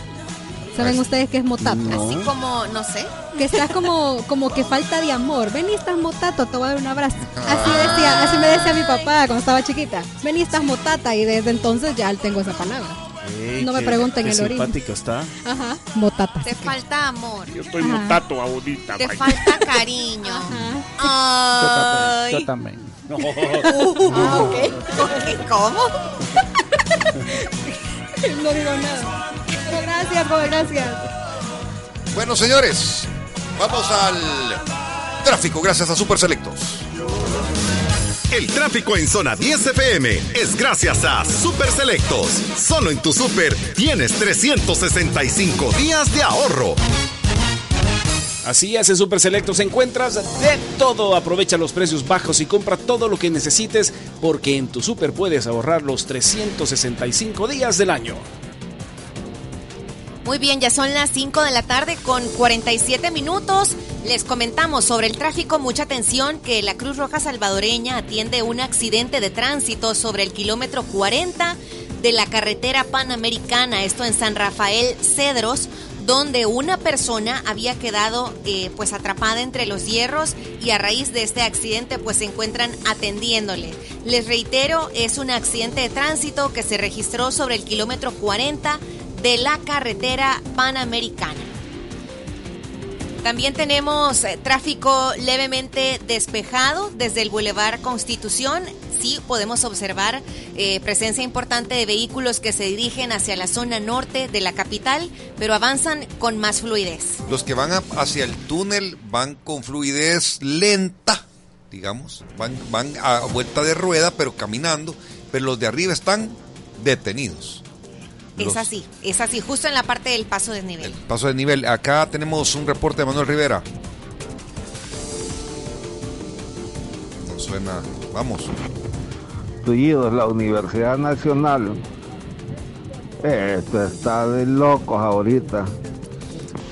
¿Saben ustedes qué es motato? Así como, no sé. Que estás como, como que falta de amor. Ven y estás motato, te voy a dar un abrazo. Así decía, así me decía mi papá cuando estaba chiquita. Ven y estás motata y desde entonces ya tengo esa palabra. Ey, No me qué- pregunten qué el origen. simpática está. Ajá, motata. Te falta amor. Yo estoy Ajá. motato, abuelita. Te falta cariño. Ay. Yo también. Ah, ok. Ok, ¿Cómo? No digo nada. Pero gracias, joven, gracias. Bueno, señores, vamos al tráfico gracias a Super Selectos. El tráfico en zona 10 FM es gracias a Super Selectos. Solo en tu super tienes 365 días de ahorro. Así es, en Super Selectos encuentras de todo. Aprovecha los precios bajos y compra todo lo que necesites porque en tu super puedes ahorrar los 365 días del año. Muy bien, ya son las 5 de la tarde con 47 minutos. Les comentamos sobre el tráfico. Mucha atención que la Cruz Roja Salvadoreña atiende un accidente de tránsito sobre el kilómetro 40 de la carretera panamericana. Esto en San Rafael Cedros donde una persona había quedado eh, pues atrapada entre los hierros y a raíz de este accidente pues se encuentran atendiéndole. Les reitero, es un accidente de tránsito que se registró sobre el kilómetro 40 de la carretera panamericana. También tenemos eh, tráfico levemente despejado desde el Boulevard Constitución. Sí, podemos observar eh, presencia importante de vehículos que se dirigen hacia la zona norte de la capital, pero avanzan con más fluidez. Los que van hacia el túnel van con fluidez lenta, digamos, van, van a vuelta de rueda, pero caminando, pero los de arriba están detenidos. Es así, es así, justo en la parte del paso de nivel. Paso de nivel. Acá tenemos un reporte de Manuel Rivera. No suena. Vamos. La Universidad Nacional. Esto está de locos ahorita.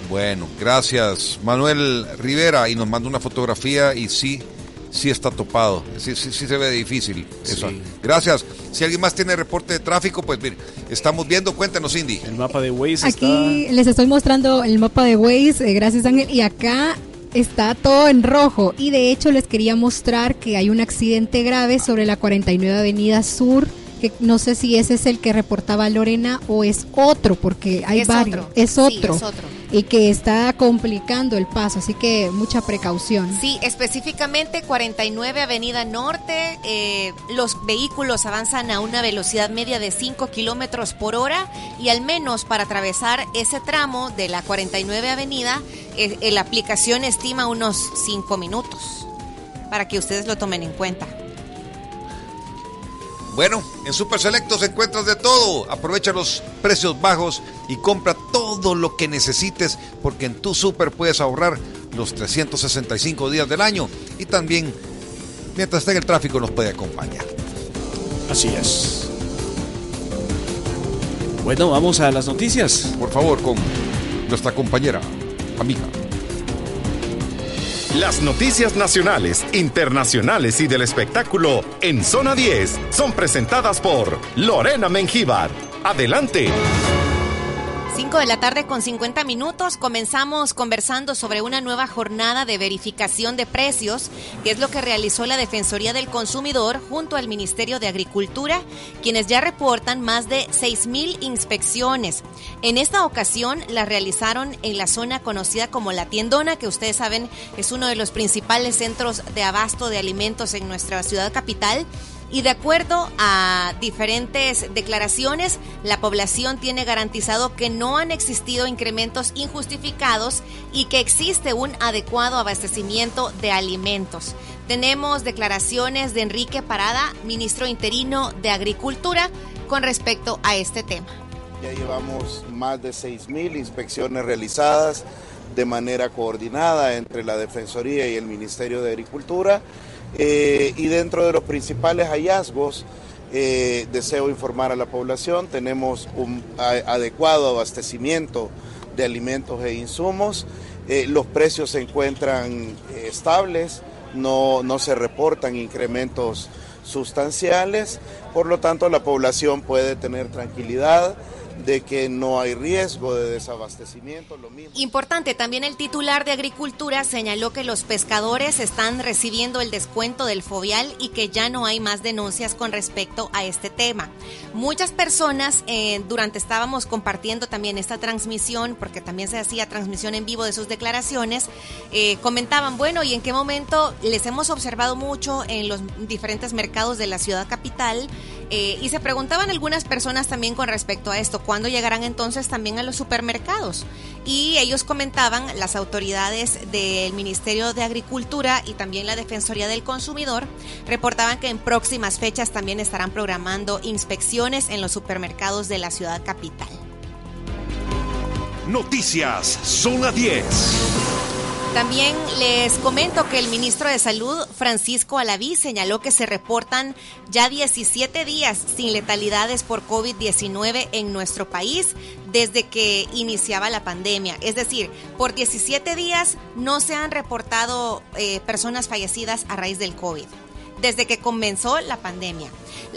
Bueno, gracias Manuel Rivera y nos manda una fotografía y sí, sí está topado, sí, sí, sí se ve difícil. eso. Sí. Gracias. Si alguien más tiene reporte de tráfico, pues mire, estamos viendo, cuéntanos Cindy. El mapa de Waze Aquí les estoy mostrando el mapa de Waze, eh, gracias Ángel, y acá está todo en rojo. Y de hecho les quería mostrar que hay un accidente grave sobre la 49 Avenida Sur, que no sé si ese es el que reportaba Lorena o es otro, porque hay Es varios. otro, Es sí, otro. es otro. Y que está complicando el paso, así que mucha precaución. Sí, específicamente 49 Avenida Norte. eh, los vehículos avanzan a una velocidad media de 5 kilómetros por hora y al menos para atravesar ese tramo de la 49 Avenida, eh, eh, la aplicación estima unos 5 minutos para que ustedes lo tomen en cuenta. Bueno, en Super Selectos encuentras de todo. Aprovecha los precios bajos y compra todo lo que necesites porque en tu super puedes ahorrar los 365 días del año y también mientras esté en el tráfico nos puede acompañar. Así es. Bueno, vamos a las noticias. Por favor, con nuestra compañera, amiga. Las noticias nacionales, internacionales y del espectáculo en Zona 10 son presentadas por Lorena Mengíbar. Adelante. 5 de la tarde con 50 minutos. Comenzamos conversando sobre una nueva jornada de verificación de precios, que es lo que realizó la Defensoría del Consumidor junto al Ministerio de Agricultura, quienes ya reportan más de 6 mil inspecciones. En esta ocasión la realizaron en la zona conocida como La Tiendona, que ustedes saben es uno de los principales centros de abasto de alimentos en nuestra ciudad capital. Y de acuerdo a diferentes declaraciones, la población tiene garantizado que no han existido incrementos injustificados y que existe un adecuado abastecimiento de alimentos. Tenemos declaraciones de Enrique Parada, ministro interino de Agricultura, con respecto a este tema. Ya llevamos más de 6.000 inspecciones realizadas de manera coordinada entre la Defensoría y el Ministerio de Agricultura. Eh, y dentro de los principales hallazgos, eh, deseo informar a la población, tenemos un adecuado abastecimiento de alimentos e insumos. Eh, los precios se encuentran estables, no, no se reportan incrementos sustanciales, por lo tanto la población puede tener tranquilidad de que no hay riesgo de desabastecimiento, lo mismo. Importante, también el titular de Agricultura señaló que los pescadores están recibiendo el descuento del fobial y que ya no hay más denuncias con respecto a este tema. Muchas personas, eh, durante estábamos compartiendo también esta transmisión, porque también se hacía transmisión en vivo de sus declaraciones, eh, comentaban, bueno, ¿y en qué momento les hemos observado mucho en los diferentes mercados de la ciudad capital? Eh, y se preguntaban algunas personas también con respecto a esto, ¿cuándo llegarán entonces también a los supermercados? Y ellos comentaban, las autoridades del Ministerio de Agricultura y también la Defensoría del Consumidor, reportaban que en próximas fechas también estarán programando inspecciones en los supermercados de la ciudad capital. Noticias Zona 10. También les comento que el ministro de Salud, Francisco Alaví, señaló que se reportan ya 17 días sin letalidades por COVID-19 en nuestro país desde que iniciaba la pandemia. Es decir, por 17 días no se han reportado eh, personas fallecidas a raíz del COVID desde que comenzó la pandemia.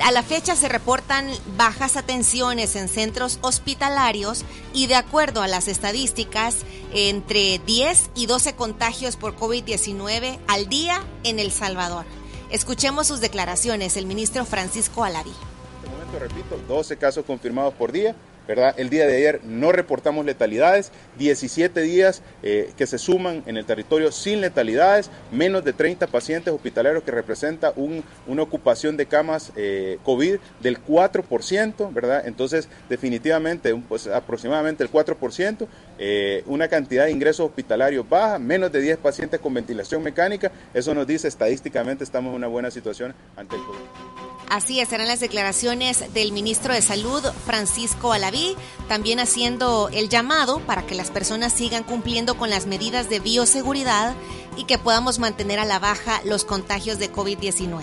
A la fecha se reportan bajas atenciones en centros hospitalarios y de acuerdo a las estadísticas, entre 10 y 12 contagios por COVID-19 al día en El Salvador. Escuchemos sus declaraciones, el ministro Francisco Alaví. este momento, repito, 12 casos confirmados por día. El día de ayer no reportamos letalidades, 17 días eh, que se suman en el territorio sin letalidades, menos de 30 pacientes hospitalarios que representa un- una ocupación de camas eh, COVID del 4%, ¿verdad? Entonces, definitivamente, pues, aproximadamente el 4%, eh, una cantidad de ingresos hospitalarios baja, menos de 10 pacientes con ventilación mecánica, eso nos dice estadísticamente estamos en una buena situación ante el COVID. Así es, serán las declaraciones del ministro de Salud, Francisco Alaví, también haciendo el llamado para que las personas sigan cumpliendo con las medidas de bioseguridad y que podamos mantener a la baja los contagios de COVID-19.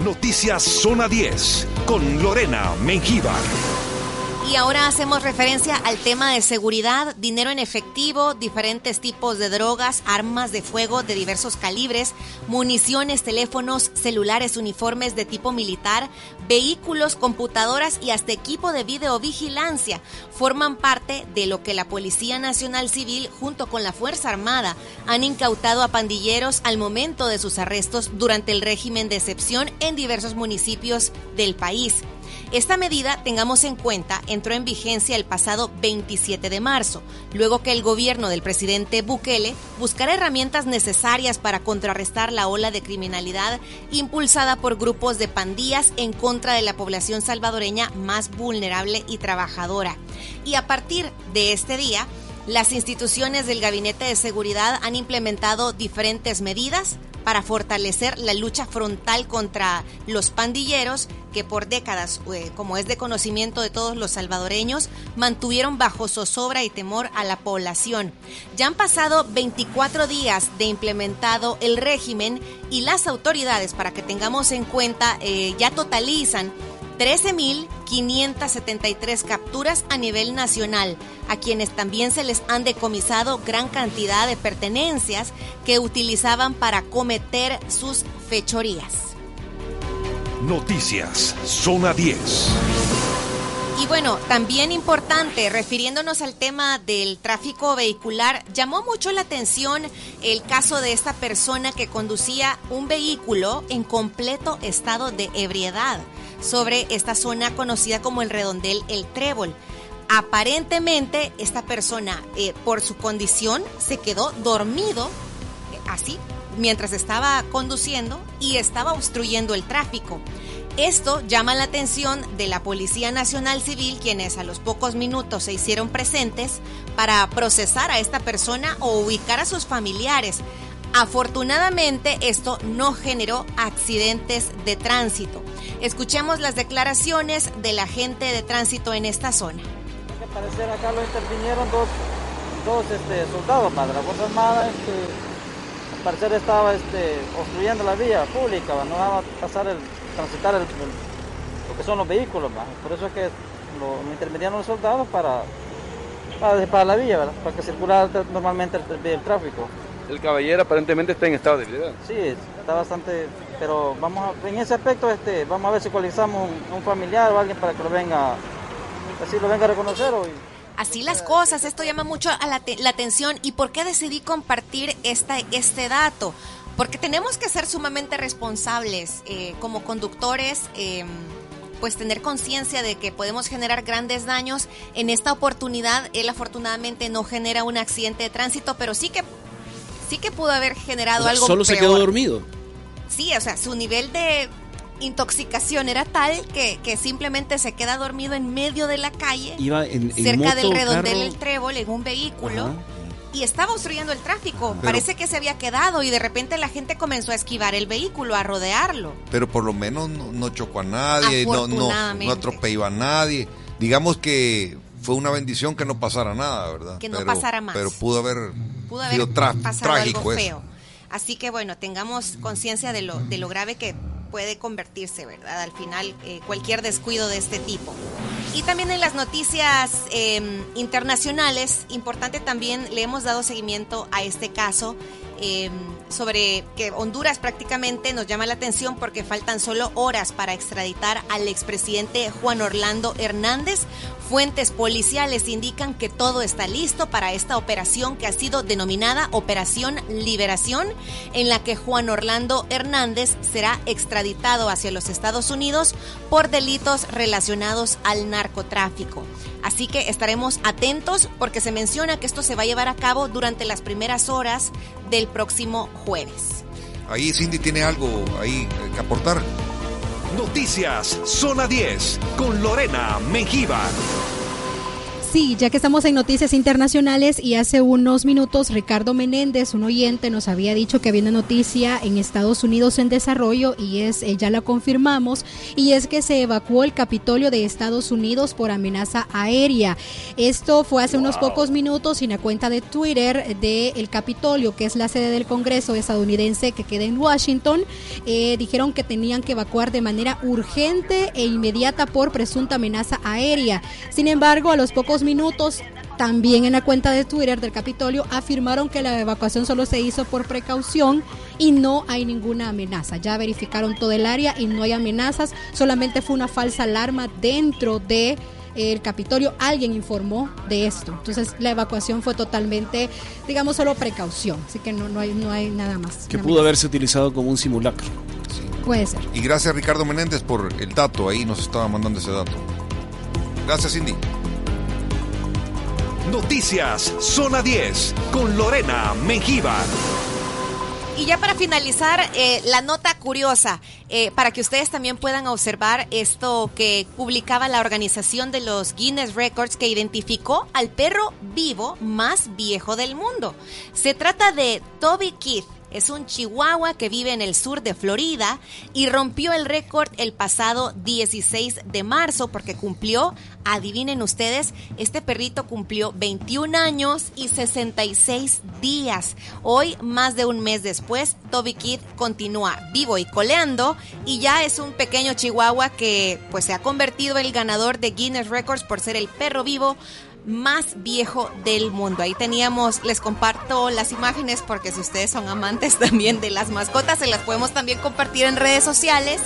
Noticias Zona 10 con Lorena Mengíbar. Y ahora hacemos referencia al tema de seguridad, dinero en efectivo, diferentes tipos de drogas, armas de fuego de diversos calibres, municiones, teléfonos, celulares, uniformes de tipo militar, vehículos, computadoras y hasta equipo de videovigilancia forman parte de lo que la Policía Nacional Civil junto con la Fuerza Armada han incautado a pandilleros al momento de sus arrestos durante el régimen de excepción en diversos municipios del país. Esta medida, tengamos en cuenta, entró en vigencia el pasado 27 de marzo, luego que el gobierno del presidente Bukele buscara herramientas necesarias para contrarrestar la ola de criminalidad impulsada por grupos de pandillas en contra de la población salvadoreña más vulnerable y trabajadora. Y a partir de este día, las instituciones del Gabinete de Seguridad han implementado diferentes medidas para fortalecer la lucha frontal contra los pandilleros que por décadas, eh, como es de conocimiento de todos los salvadoreños, mantuvieron bajo zozobra y temor a la población. Ya han pasado 24 días de implementado el régimen y las autoridades, para que tengamos en cuenta, eh, ya totalizan 13.573 capturas a nivel nacional, a quienes también se les han decomisado gran cantidad de pertenencias que utilizaban para cometer sus fechorías. Noticias Zona 10. Y bueno, también importante, refiriéndonos al tema del tráfico vehicular, llamó mucho la atención el caso de esta persona que conducía un vehículo en completo estado de ebriedad sobre esta zona conocida como el redondel El Trébol. Aparentemente, esta persona, eh, por su condición, se quedó dormido, eh, así, mientras estaba conduciendo y estaba obstruyendo el tráfico. Esto llama la atención de la Policía Nacional Civil, quienes a los pocos minutos se hicieron presentes para procesar a esta persona o ubicar a sus familiares. Afortunadamente, esto no generó accidentes de tránsito. Escuchemos las declaraciones del agente de tránsito en esta zona. Al parecer acá lo intervinieron dos, dos este, soldados de la Fuerza Armada. Este, al parecer estaba este, obstruyendo la vía pública, no daba pasar el, transitar el- lo que son los vehículos. ¿va? Por eso es que lo, lo intervinieron los soldados para, para, para la vía, para que circulara normalmente el tráfico. El caballero aparentemente está en estado de debilidad. Sí, está bastante, pero vamos a, en ese aspecto este, vamos a ver si coalizamos un, un familiar o alguien para que lo venga así lo venga a reconocer o Así las cosas, esto llama mucho a la, te- la atención. ¿Y por qué decidí compartir esta, este dato? Porque tenemos que ser sumamente responsables eh, como conductores, eh, pues tener conciencia de que podemos generar grandes daños. En esta oportunidad, él afortunadamente no genera un accidente de tránsito, pero sí que, sí que pudo haber generado O sea, algo solo se quedó dormido. Sí, o sea, su nivel de intoxicación era tal que, que simplemente se queda dormido en medio de la calle, Iba en, en cerca del moto, redondel carro. del trébol, en un vehículo. Ajá. Y estaba obstruyendo el tráfico. Pero- Parece que se había quedado y de repente la gente comenzó a esquivar el vehículo, a rodearlo. Pero por lo menos no, no chocó a nadie, no, no, atropelló a nadie. Digamos que fue una bendición que no pasara nada, ¿verdad? Que no pero, pasara más. Pero pudo haber, Pudo haber pasado trágico algo feo. Así que bueno, tengamos conciencia de lo, de lo grave que puede convertirse, ¿verdad? Al final, eh, cualquier descuido de este tipo. Y también en las noticias eh, internacionales, importante también, le hemos dado seguimiento a este caso eh, sobre que Honduras prácticamente nos llama la atención porque faltan solo horas para extraditar al expresidente Juan Orlando Hernández. Fuentes policiales indican que todo está listo para esta operación que ha sido denominada Operación Liberación, en la que Juan Orlando Hernández será extraditado hacia los Estados Unidos por delitos relacionados al narcotráfico. Así que estaremos atentos porque se menciona que esto se va a llevar a cabo durante las primeras horas del próximo jueves. Ahí Cindy tiene algo ahí eh, que aportar. Noticias Zona 10 con Lorena Mengíbar. Sí, ya que estamos en noticias internacionales y hace unos minutos Ricardo Menéndez, un oyente, nos había dicho que había una noticia en Estados Unidos en desarrollo y es, eh, ya la confirmamos, y es que se evacuó el Capitolio de Estados Unidos por amenaza aérea. Esto fue hace unos pocos minutos en la cuenta de Twitter de el Capitolio, que es la sede del Congreso estadounidense que queda en Washington. Eh, dijeron que tenían que evacuar de manera urgente e inmediata por presunta amenaza aérea. Sin embargo, a los pocos minutos, también en la cuenta de Twitter del Capitolio, afirmaron que la evacuación solo se hizo por precaución y no hay ninguna amenaza. Ya verificaron todo el área y no hay amenazas, solamente fue una falsa alarma dentro de el Capitolio, alguien informó de esto. Entonces la evacuación fue totalmente, digamos, solo precaución. Así que no, no, hay, no hay nada más. Que pudo haberse utilizado como un simulacro. Puede ser. Y gracias Ricardo Menéndez por el dato, ahí nos estaba mandando ese dato. Gracias Cindy. Noticias Zona 10 con Lorena Mengíbar. Y ya para finalizar, eh, la nota curiosa, eh, para que ustedes también puedan observar esto que publicaba la organización de los Guinness Records que identificó al perro vivo más viejo del mundo. Se trata de Toby Keith. Es un chihuahua que vive en el sur de Florida y rompió el récord el pasado 16 de marzo porque cumplió, adivinen ustedes, este perrito cumplió 21 años y 66 días. Hoy, más de un mes después, Toby Kid continúa vivo y coleando y ya es un pequeño chihuahua que pues se ha convertido en el ganador de Guinness Records por ser el perro vivo más viejo del mundo. Ahí teníamos, les comparto las imágenes porque si ustedes son amantes también de las mascotas, se las podemos también compartir en redes sociales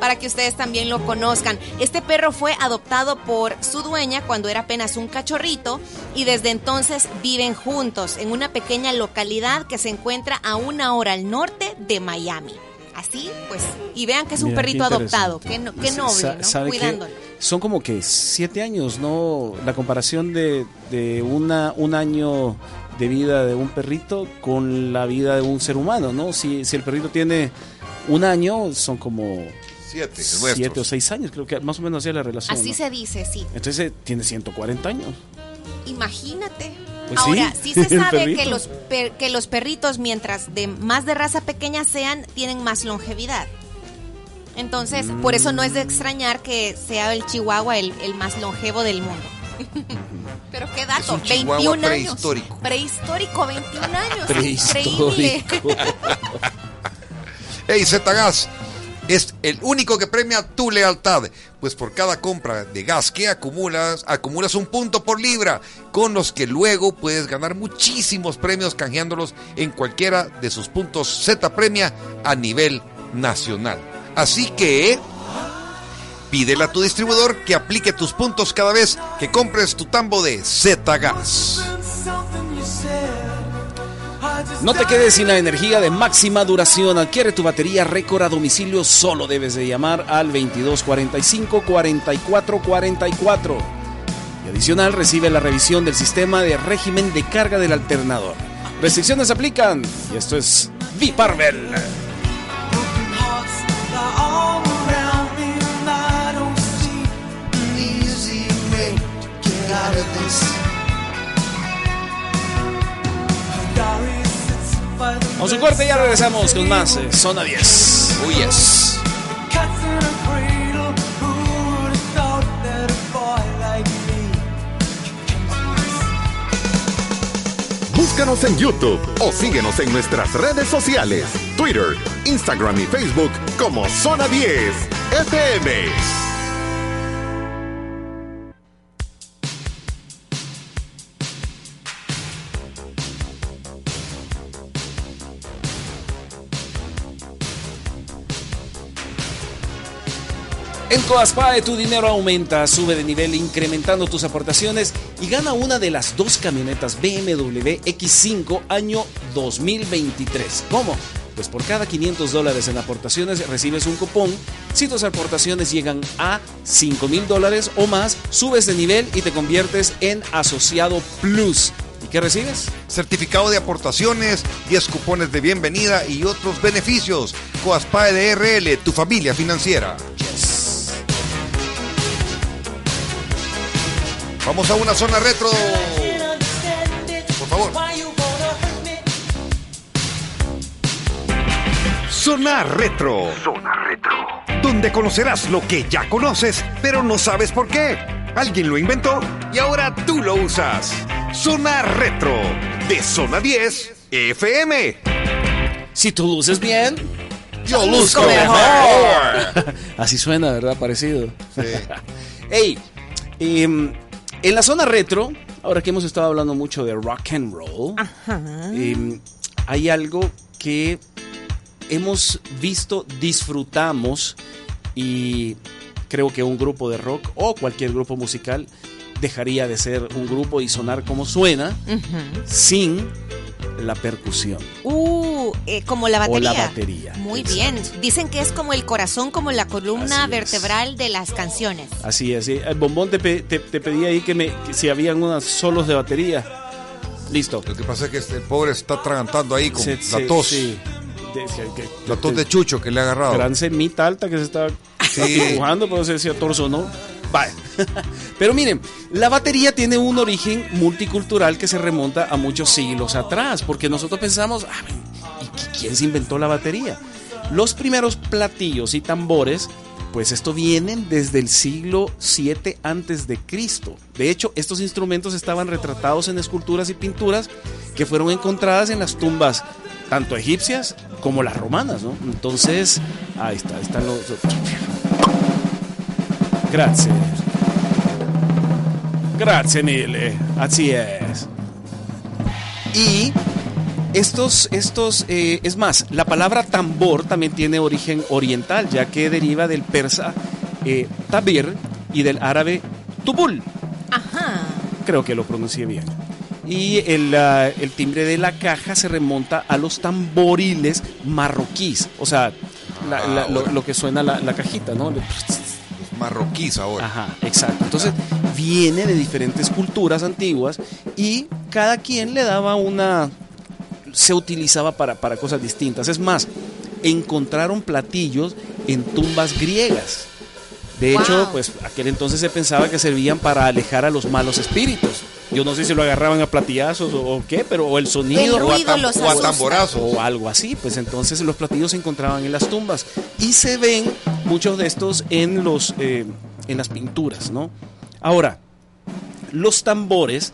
para que ustedes también lo conozcan. Este perro fue adoptado por su dueña cuando era apenas un cachorrito y desde entonces viven juntos en una pequeña localidad que se encuentra a una hora al norte de Miami. Así, pues, y vean que es un Mira, perrito adoptado, qué, interesante. no- qué noble, Sa- ¿no? ¿sabe qué? Cuidándolo. Son como que siete años, ¿no? La comparación de, de una, un año de vida de un perrito con la vida de un ser humano, ¿no? Si, si el perrito tiene un año, son como Siete, siete o seis años, creo que más o menos así es la relación. Así ¿no? se dice, sí. Entonces tiene 140 años. Imagínate. Pues Ahora, sí, sí, se sabe que los, per- que los perritos, mientras de más de raza pequeña sean, tienen más longevidad. Entonces, por eso no es de extrañar que sea el chihuahua el, el más longevo del mundo. Pero qué dato, Es un chihuahua 21 años. prehistórico. Prehistórico, 21 años. Prehistórico. Increíble. Hey, Zgas, es el único que premia tu lealtad, pues por cada compra de gas que acumulas, acumulas un punto por libra, con los que luego puedes ganar muchísimos premios canjeándolos en cualquiera de sus puntos Z Premia a nivel nacional. Así que Pídele a tu distribuidor que aplique tus puntos cada vez que compres tu tambo de Z-Gas. No te quedes sin la energía de máxima duración. Adquiere tu batería récord a domicilio. Solo debes de llamar al 2245 4444. Y adicional recibe la revisión del sistema de régimen de carga del alternador. Restricciones aplican. Y esto es Viparvel. Vamos a un corte y ya regresamos con más eh, Zona 10. Uy, yes. Búscanos en YouTube o síguenos en nuestras redes sociales, Twitter, Instagram y Facebook como Zona 10 FM. En Coaspae tu dinero aumenta, sube de nivel incrementando tus aportaciones y gana una de las dos camionetas BMW X5 año 2023. ¿Cómo? Pues por cada 500 dólares en aportaciones recibes un cupón. Si tus aportaciones llegan a 5 mil dólares o más, subes de nivel y te conviertes en asociado plus. ¿Y qué recibes? Certificado de aportaciones, 10 cupones de bienvenida y otros beneficios. Coaspae DRL, tu familia financiera. Vamos a una zona retro. Por favor. Zona Retro. Zona Retro. Donde conocerás lo que ya conoces, pero no sabes por qué. Alguien lo inventó y ahora tú lo usas. Zona Retro. De Zona 10 FM. Si tú luces bien, yo luzco mejor. Así suena, ¿verdad? Parecido. Ey, em, en la zona retro, ahora que hemos estado hablando mucho de rock and roll, em, hay algo que hemos visto, disfrutamos y creo que un grupo de rock o cualquier grupo musical dejaría de ser un grupo y sonar como suena sin la percusión. Uh, eh, como la O batería. la batería, Muy bien. Dicen que es como el corazón, como la columna vertebral de las canciones. Así es. El bombón te, pe- te- te pedí ahí que, me, que si habían unos solos de batería. Listo. Lo que pasa es que este, el pobre está atragantando ahí con Se- la se- tos. sí. De- se- que- La tos de Chucho que le ha agarrado. Gran semita alta que se está dibujando, pero se decía torso, ¿no? Vale. Pero miren, la batería tiene un origen multicultural que se remonta a muchos siglos atrás, porque nosotros pensamos, ah, ¿y qui- quién se inventó la batería? Los primeros platillos y tambores, pues esto vienen desde el siglo 7 antes de Cristo. De hecho, estos instrumentos estaban retratados en esculturas y pinturas que fueron encontradas en las tumbas tanto egipcias como las romanas, ¿no? Entonces, ahí está, ahí están los... Gracias. Gracias, mille. Así es. Y estos, estos, eh, es más, la palabra tambor también tiene origen oriental, ya que deriva del persa eh, tabir y del árabe tubul. Ajá. Creo que lo pronuncié bien. Y el, ah, el timbre de la caja se remonta a los tamboriles marroquíes. O sea, la- la- lo, lo que suena la, la cajita, ¿no? Marroquíes ahora. Ajá, exacto. Entonces viene de diferentes culturas antiguas y cada quien le daba una... se utilizaba para, para cosas distintas. Es más, encontraron platillos en tumbas griegas. De hecho, Wow. pues aquel entonces se pensaba que servían para alejar a los malos espíritus. Yo no sé si lo agarraban a platillazos o, o qué, pero o el sonido El o a tam- o a tamborazos o algo así. Pues entonces los platillos se encontraban en las tumbas y se ven muchos de estos en los eh, en las pinturas, ¿no? Ahora, los tambores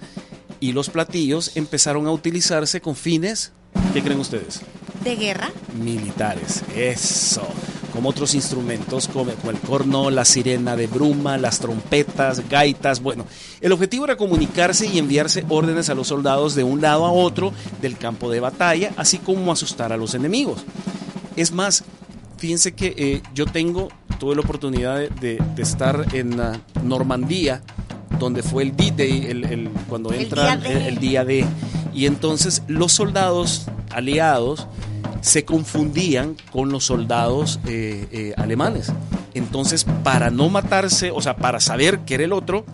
y los platillos empezaron a utilizarse con fines, ¿qué creen ustedes? ¿De guerra? militares. Eso. Como otros instrumentos, como como el corno, la sirena de bruma, las trompetas, gaitas. Bueno, el objetivo era comunicarse y enviarse órdenes a los soldados de un lado a otro del campo de batalla, así como asustar a los enemigos. Es más, fíjense que eh, yo tengo tuve la oportunidad de, de- de estar en ah, Normandía, donde fue el D-Day, el, el- cuando El entra día el, D. el día D. Y entonces los soldados aliados se confundían con los soldados eh, eh, alemanes. Entonces, para no matarse, o sea, para saber que era el otro,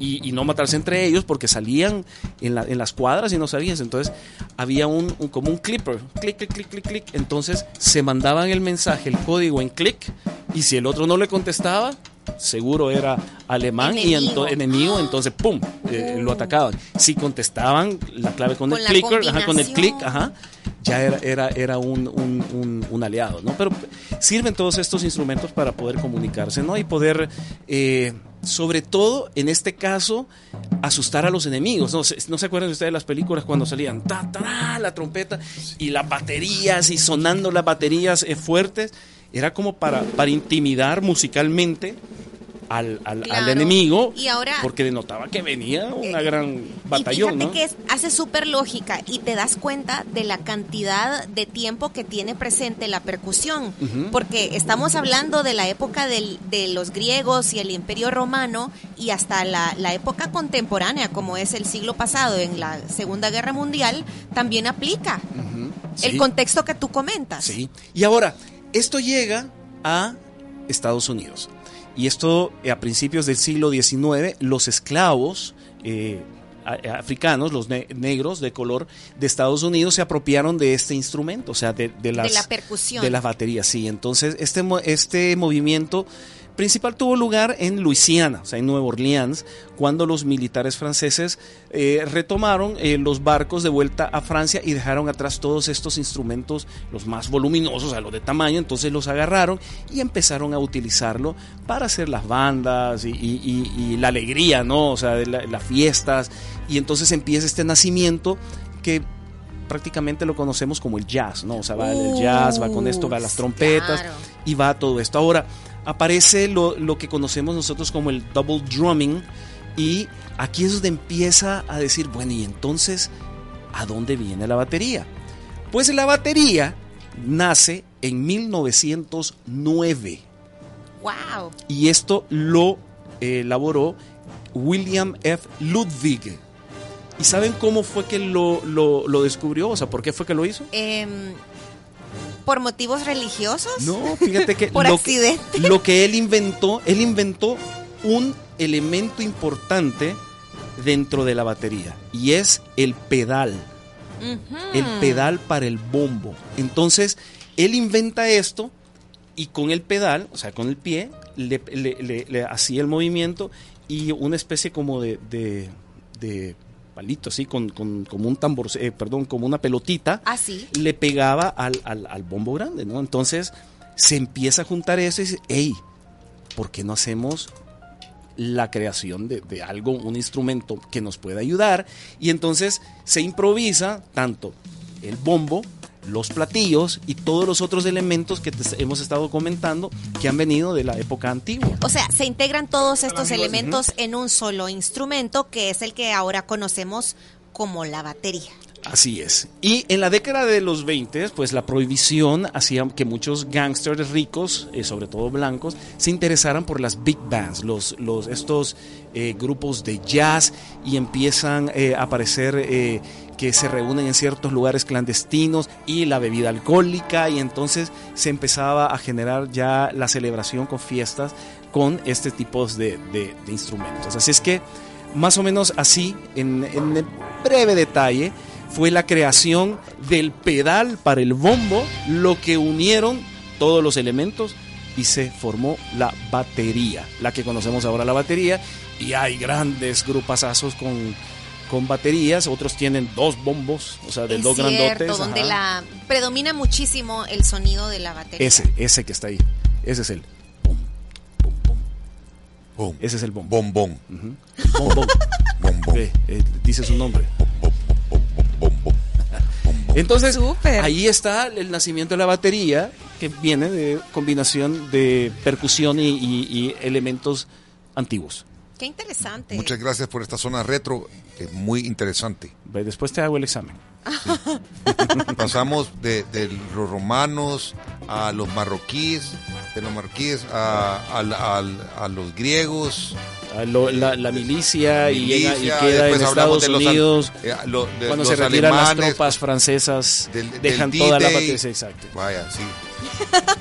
y, no matarse entre ellos porque salían en las cuadras y no sabías. Entonces había un, un- como un clipper, clic, clic, clic, clic, clic. Entonces se mandaban el mensaje, el código en clic y si el otro no le contestaba, seguro era alemán y Enemigo. ento- enemigo, entonces ¡pum! eh, lo atacaban. Si contestaban la clave con, Con el clicker, ajá, con el clic, combinación. ajá, ya era, era, era un, un- un- un aliado, ¿no? Pero sirven todos estos instrumentos para poder comunicarse, ¿no? Y poder, eh, sobre todo en este caso, asustar a los enemigos. ¿no? Se- ¿No se acuerdan ustedes de las películas cuando salían ta, ta, la trompeta y las baterías y sonando las baterías eh, fuertes? Era como para, para intimidar musicalmente al, al- al enemigo, Y ahora- porque denotaba que venía una gran Y batallón, fíjate ¿no? que es- hace súper lógica y te das cuenta de la cantidad de tiempo que tiene presente la percusión. Porque estamos hablando de la época del- de los griegos y el imperio romano y hasta la, la época contemporánea, como es el siglo pasado en la Segunda Guerra Mundial, también aplica el Sí. contexto que tú comentas. Sí. Y ahora, esto llega a Estados Unidos. Y esto eh, a principios del siglo XIX, los esclavos eh, a- africanos, los ne- negros de color de Estados Unidos, se apropiaron de este instrumento, o sea, de, de las, la percusión. de las baterías. Sí, entonces este, este movimiento principal tuvo lugar en Luisiana, o sea, en Nueva Orleans, cuando los militares franceses eh, retomaron eh, los barcos de vuelta a Francia y dejaron atrás todos estos instrumentos, los más voluminosos, o sea, los de tamaño, entonces los agarraron y empezaron a utilizarlo para hacer las bandas y, y- y- y la alegría, ¿no? O sea, de la- las fiestas, y entonces empieza este nacimiento que prácticamente lo conocemos como el jazz, ¿no? O sea, va el jazz, va con esto, va las trompetas claro. y va todo esto. Ahora, aparece lo, lo que conocemos nosotros como el double drumming y aquí es donde empieza a decir, bueno, y entonces, ¿a dónde viene la batería? Pues la batería nace en 1909 ¡Wow! y esto lo eh, elaboró William F. Ludwig. ¿Y saben cómo fue que lo, lo- lo descubrió? O sea, ¿por qué fue que lo hizo? Em, ¿Por motivos religiosos? No, fíjate que ¿Por lo, accidente? que lo que él inventó, él inventó un elemento importante dentro de la batería y es el pedal, el pedal para el bombo. Entonces, él inventa esto y con el pedal, o sea, con el pie, le, le- le- le hacía el movimiento y una especie como de, de, de palito, así, con, con- como un tambor, eh, perdón, como una pelotita Ah, sí. le pegaba al, al- al bombo grande, ¿no? Entonces se empieza a juntar eso y dice, hey, ¿por qué no hacemos la creación de, de algo, un instrumento que nos pueda ayudar? Y entonces se improvisa tanto el bombo, los platillos y todos los otros elementos que te hemos estado comentando que han venido de la época antigua. O sea, se integran todos estos elementos en un solo instrumento que es el que ahora conocemos como la batería. Así es. Y en la década de los 20, pues la prohibición hacía que muchos gangsters ricos, eh, sobre todo blancos, se interesaran por las big bands, los, los, estos eh, grupos de jazz, y empiezan eh, a aparecer eh, que se reúnen en ciertos lugares clandestinos y la bebida alcohólica, y entonces se empezaba a generar ya la celebración con fiestas con este tipo de, de- instrumentos. Así es que, más o menos así, en, en breve detalle, fue la creación del pedal para el bombo, lo que unieron todos los elementos y se formó la batería, la que conocemos ahora la batería, y hay grandes grupazazos con, con baterías, otros tienen dos bombos, o sea, de es dos cierto, grandotes. donde ajá. la predomina muchísimo el sonido de la batería. Ese, ese que está ahí, ese es el bom, bom, bom. Ese es el bom. Bombón. Ujú. El bombón. Ve, eh, dice su nombre. Entonces, ahí está el nacimiento de la batería, que viene de combinación de percusión y, y- y elementos antiguos. Qué interesante. Muchas gracias por esta zona retro, eh, muy interesante. Después te hago el examen. Pasamos de, de los romanos a los marroquíes, de los marroquíes a, al- al- a los griegos. A lo- la, la milicia, y, llega- y Milicia, queda en Estados de los Unidos. eh, lo- de cuando los se retiran las alemanes, tropas francesas, del- del dejan toda la patria. Exacto. Vaya, sí.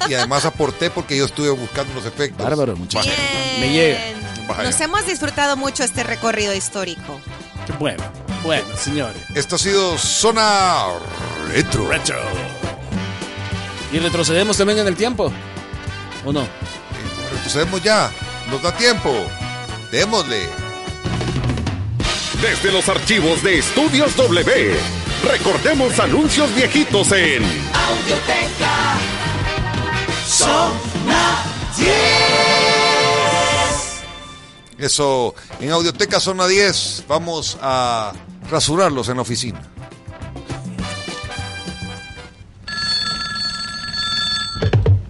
Y además aporté porque yo estuve buscando los efectos. Bárbaro, muchachos. Me llega. Vaya. Nos hemos disfrutado mucho este recorrido histórico. Bueno, bueno, señores. Esto ha sido Zona Retro. Retro. ¿Y retrocedemos también en el tiempo? ¿O no? Retrocedemos ya. Nos da tiempo. Démosle. Desde los archivos de Estudios W, recordemos anuncios viejitos en Audioteca. Zona 10. Eso, en Audioteca Zona 10 vamos a rasurarlos en la oficina.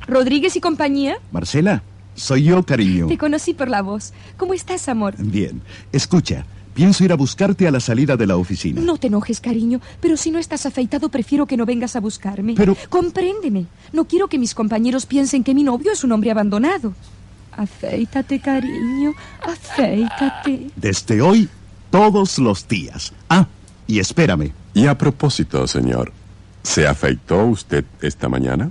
¿Rodríguez y compañía? Marcela, soy yo, cariño. Te conocí por la voz. ¿Cómo estás, amor? Bien, escucha, pienso ir a buscarte a la salida de la oficina. No te enojes, cariño, pero si no estás afeitado, prefiero que no vengas a buscarme. Pero- Compréndeme. No quiero que mis compañeros piensen que mi novio es un hombre abandonado. Afeítate, cariño. Afeítate. Desde hoy, todos los días. Ah, y espérame. Y a propósito, señor, ¿se afeitó usted esta mañana?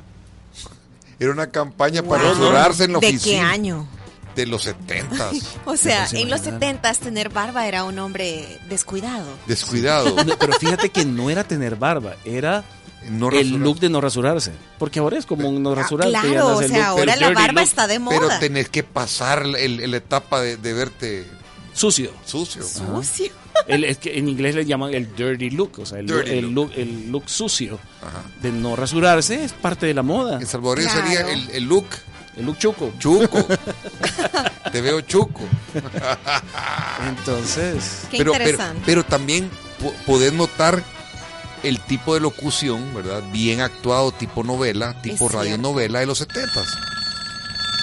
Era una campaña para Wow. rasurarse en la ¿De oficina. qué año? De los 70 O sea, en los? 70 tener barba era un hombre descuidado. Descuidado. No, pero fíjate que no era tener barba, era No el look de no rasurarse. Porque ahora es como un no rasurarte. ya Ah, claro, o sea, ahora pero la dirty barba look. está de Pero moda. tenés que pasar la etapa de, de verte Sucio. sucio. Sucio. El- es que en inglés le llaman el dirty look, o sea, el, look. el look sucio. De no rasurarse es parte de la moda. En salvadoreño Claro. sería el, el look El look chuco. chuco. Te veo chuco. Entonces, Qué pero, pero, interesante. pero también po- podés notar el tipo de locución, ¿verdad? Bien actuado, tipo novela, tipo radionovela de los 70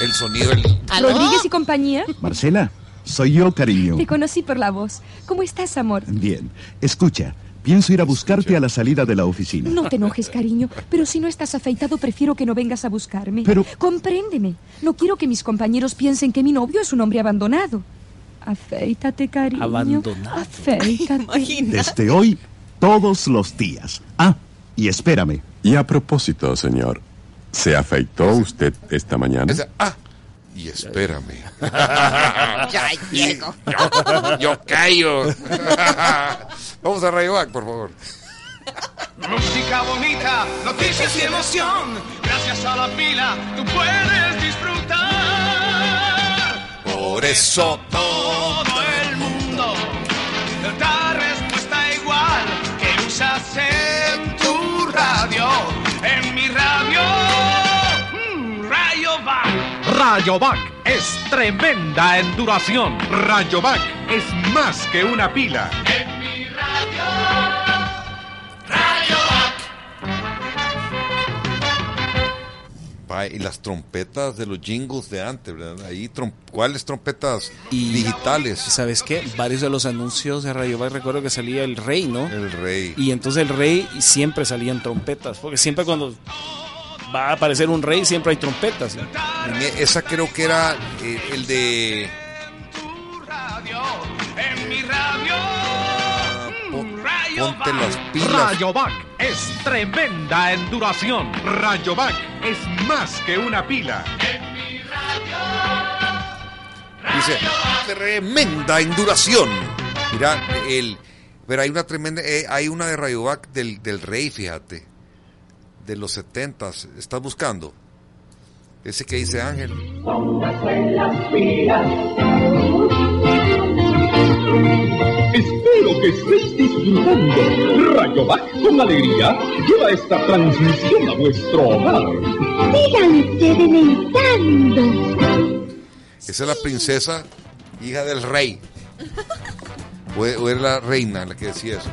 El sonido, el, ¿Aló? ¿Rodríguez y compañía? Marcela, soy yo, cariño. Te conocí por la voz. ¿Cómo estás, amor? Bien, escucha, pienso ir a buscarte a la salida de la oficina. No te enojes, cariño, pero si no estás afeitado, prefiero que no vengas a buscarme. Pero- Compréndeme. No quiero que mis compañeros piensen que mi novio es un hombre abandonado. Afeítate, cariño. Abandonado. Afeítate. Imagina. Desde hoy, todos los días. Ah, y espérame. Y a propósito, señor, ¿se afeitó usted esta mañana? esa- ah, y espérame. Ya llego. Yo, yo callo. Vamos a Rayovac, por favor. Música bonita, noticias y emoción. Gracias a la pila, tú puedes disfrutar. Por eso Todo el mundo igual usas en tu radio. En mi radio, mm, Rayovac. Rayovac es tremenda en duración. Rayovac es más que una pila. En mi radio, Y las trompetas de los jingles de antes, ¿verdad? Ahí, trom- ¿cuáles trompetas digitales? ¿sabes qué? Varios de los anuncios de Radio Bar recuerdo que salía el rey, ¿no? El rey. Y entonces el rey siempre salían trompetas, porque siempre cuando va a aparecer un rey siempre hay trompetas. En Esa creo que era eh, el de radio, en mi radio. Ponte las pilas. Rayovac es tremenda en duración. Rayovac es más que una pila. En mi radio, Dice, tremenda en duración. Mira, el, pero hay una tremenda, eh, hay una de Rayovac del, del rey, fíjate, de los setentas. ¿Estás buscando? Ese que dice Ángel. Espero que estéis disfrutando. Rayovac con alegría lleva esta transmisión a vuestro hogar. Síganse deleitando. Esa es la princesa, hija del rey. O, e- o era la reina la que decía eso.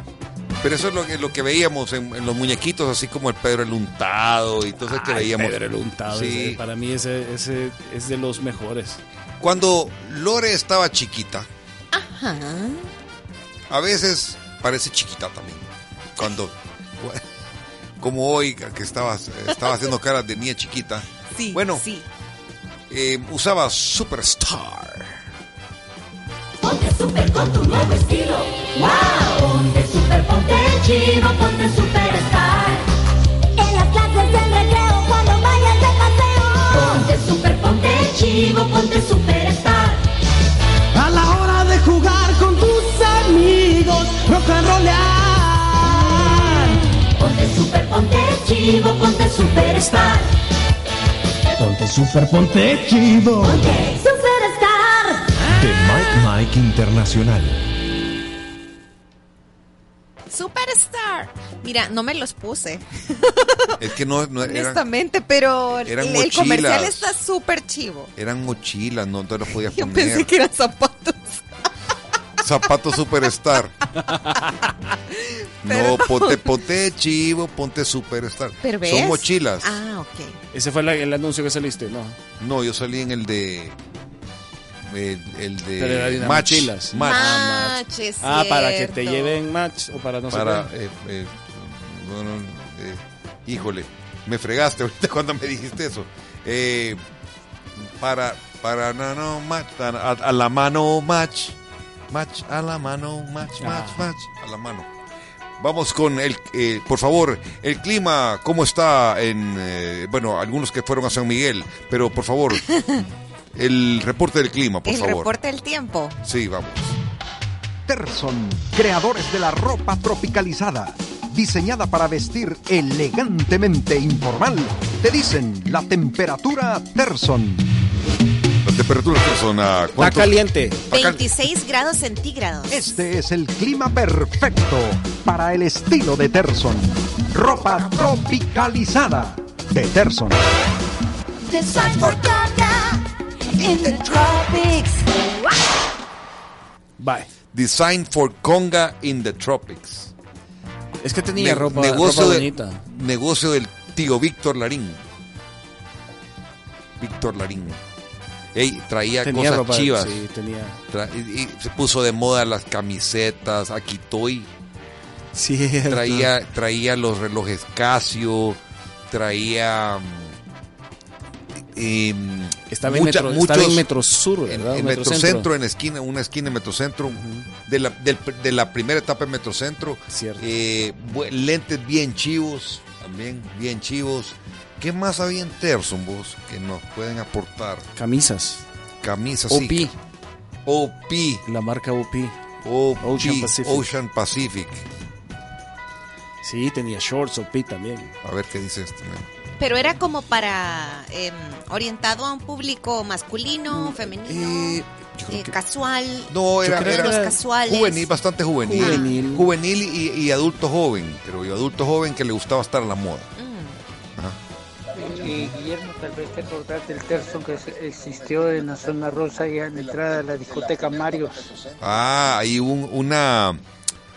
Pero eso es lo que, lo que veíamos en, en los muñequitos, así como el Pedro el Untado y todo eso que veíamos. Pedro el Untado, Sí. ese, para mí ese, ese es de los mejores. Cuando Lore estaba chiquita, Ajá. A veces parece chiquita también. Cuando, como hoy, que estaba, estaba haciendo caras de niña chiquita. Sí, bueno, sí. eh, usaba Superstar. Ponte super con tu nuevo estilo. ¡Wow! Ponte super, ponte chido, ponte superstar. En las clases del recreo, cuando vayas de paseo. Ponte super, ponte chido, ponte superstar. A la hora rock and rollear. Ponte super, ponte chido, ponte superstar. Ponte super, ponte chido. Ponte superstar. De Mike Mike Internacional. Superstar. Mira, no me los puse, Es que no, no eran, honestamente, pero el, eran el mochilas. comercial está súper chivo. eran mochilas, no te los podías Yo poner. pensé que eran zapatos. Zapato Superstar. no, ponte, ponte chivo, ponte Superstar. Pero ves. Son mochilas. Ah, ok. Ese fue la- el anuncio que saliste, ¿no? No, yo salí en el de. El, de Match. mochilas. Match. Match, es Ah, para que te lleven match o para no sé Para. qué. eh, eh, bueno, eh, híjole, me fregaste ahorita cuando me dijiste eso. Eh, para. Para. No, no, match. A la mano, match. Match, a la mano, match, match, Ah. match. A la mano. Vamos con el, eh, por favor, el clima, ¿cómo está en, eh, bueno, algunos que fueron a San Miguel, pero por favor, el reporte del clima, por el favor. reporte del tiempo. Sí, vamos. Terson, creadores de la ropa tropicalizada, diseñada para vestir elegantemente informal, te dicen la temperatura Terson. La temperatura son a ¿cuánto? caliente. 26 grados centígrados. Este es el clima perfecto para el estilo de Terson. Ropa tropicalizada de Terson. Design for Gaga in the tropics. Bye. Design for Conga in the Tropics. Es que tenía Ne- ropa, negocio, ropa de- bonita. negocio del tío Víctor Larín. Víctor Larín. Ey, traía Tenía cosas ropa, chivas. sí, tenía. Tra- y, y se puso de moda las camisetas, Akitoy. Sí, traía, traía los relojes Casio, traía. em, Estaba en Metro- estaba en Metrosur, ¿verdad? En, en Metrocentro. Metrocentro, en esquina, una esquina en Metrocentro, de, la, del- de la primera etapa en Metrocentro. Eh, bu- lentes bien chivos, también bien chivos. ¿Qué más había en Terson, vos, que nos pueden aportar? Camisas. Camisas, OP. sí. OP. La marca OP. OP. Ocean Pacific. Ocean Pacific. Sí, tenía shorts OP también. A ver qué dice este. man. Pero era como para em, orientado a un público masculino, femenino, eh, casual. No, era, era casuales. juvenil, bastante juvenil. Juvenil. Juvenil y, y adulto joven, pero yo adulto joven que le gustaba estar a la moda. Eh, tal vez te acordás del Terson que existió en la zona rosa y en la entrada de la discoteca Marios. Ah, hay un, una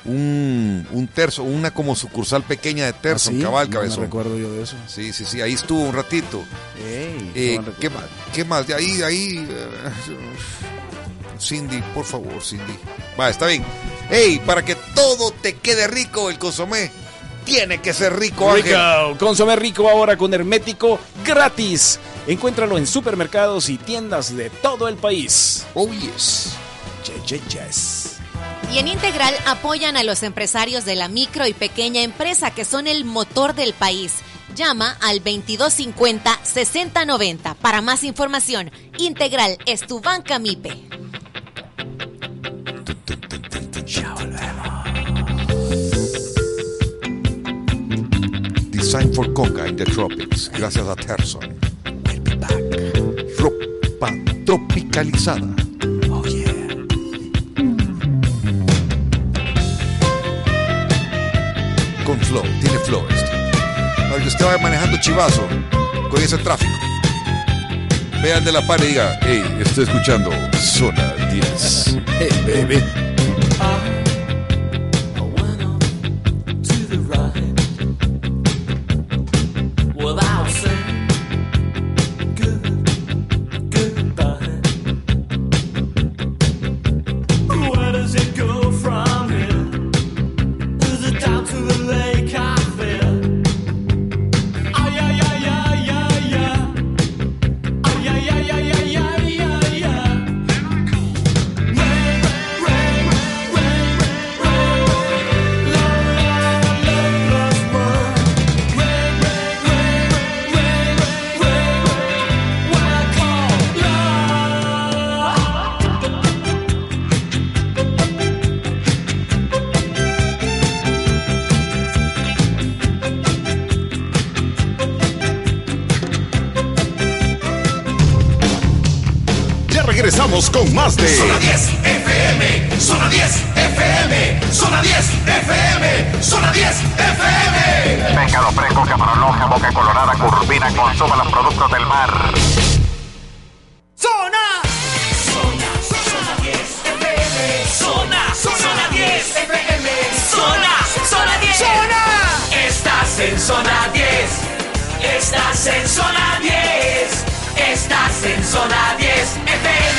un, un terzo, una como sucursal pequeña de terzo, ¿Ah, sí? cabal, No me cabezón. recuerdo yo de eso. Sí, sí, sí, ahí estuvo un ratito. Ey, Eh, qué ¿qué, más? ¿Qué más? De ahí, ahí. eh, Cindy, por favor, Cindy. Va, está bien. Ey, para que todo te quede rico, el consomé tiene que ser rico, Ángel. Rico, consomé rico ahora con hermético gratis. Encuéntralo en supermercados y tiendas de todo el país. Oh, yes. Yes, yes, yes. Y en Integral apoyan a los empresarios de la micro y pequeña empresa que son el motor del país. Llama al 2250-6090 para más información. Integral es tu banca MIPE. Design for Conga in the Tropics, gracias a Terson. Ropa tropicalizada. Oh, Con flow, tiene flow esto. Que usted vaya manejando chivazo con ese tráfico. Vea al de la par y diga, hey, estoy escuchando Zona 10. Hey, baby. Zona 10 FM, Zona 10 FM, Zona 10 FM, Zona 10 FM. Pescado fresco, camarón boca colorada, curvina, consuma los productos del mar. Zona, Zona, Zona 10 FM, Zona, Zona 10 FM, Zona, Zona 10. Zona. Estás en Zona 10. Estás en Zona 10. Estás en Zona 10 FM.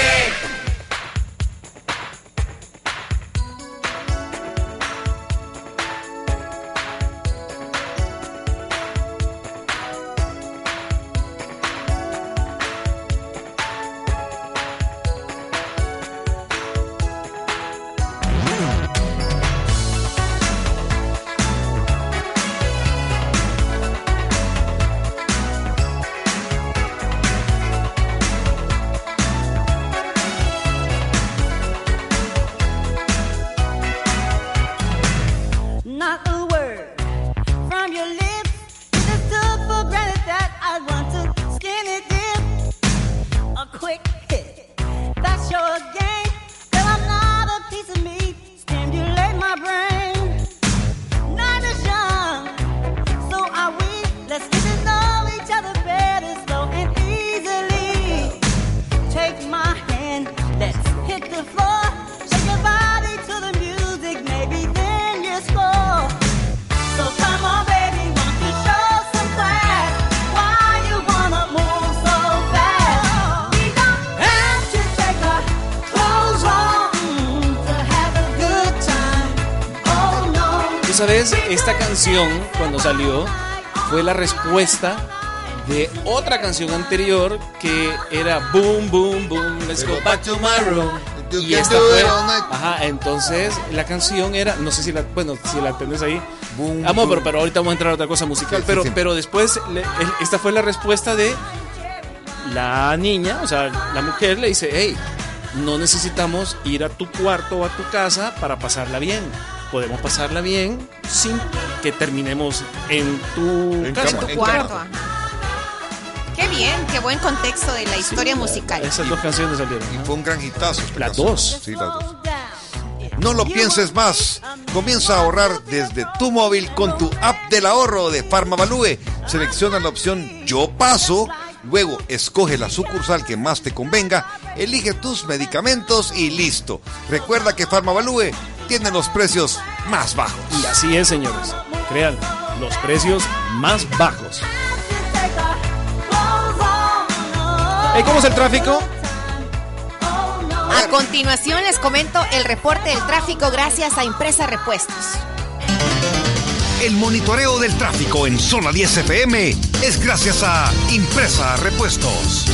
Canción, cuando salió, fue la respuesta de otra canción anterior que era Boom, Boom, Boom, Let's Go Back to My Room. Y esta fue, ajá, entonces la canción era, no sé si la, bueno, si la entendés ahí, Amor, pero, pero ahorita vamos a entrar a otra cosa musical, Sí, pero, sí, sí. pero después le- esta fue la respuesta de la niña, o sea, la mujer le dice, hey, no necesitamos ir a tu cuarto o a tu casa para pasarla bien. Podemos pasarla bien sin que terminemos en tu casa. En tu cuarto. Qué bien, qué buen contexto de la historia musical. Esas dos canciones salieron. Y fue un gran hitazo. esta Las canción. dos. Sí, las dos. No lo pienses más. Comienza a ahorrar desde tu móvil con tu app del ahorro de Farmavalue. Selecciona la opción Yo paso. Luego escoge la sucursal que más te convenga, elige tus medicamentos y listo. Recuerda que Farmavalue tiene los precios más bajos. Y así es, señores. Crean los precios más bajos. ¿Cómo es el tráfico? A continuación les comento el reporte del tráfico gracias a Impresa Repuestos. El monitoreo del tráfico en Zona 10 FM es gracias a Impresa Repuestos.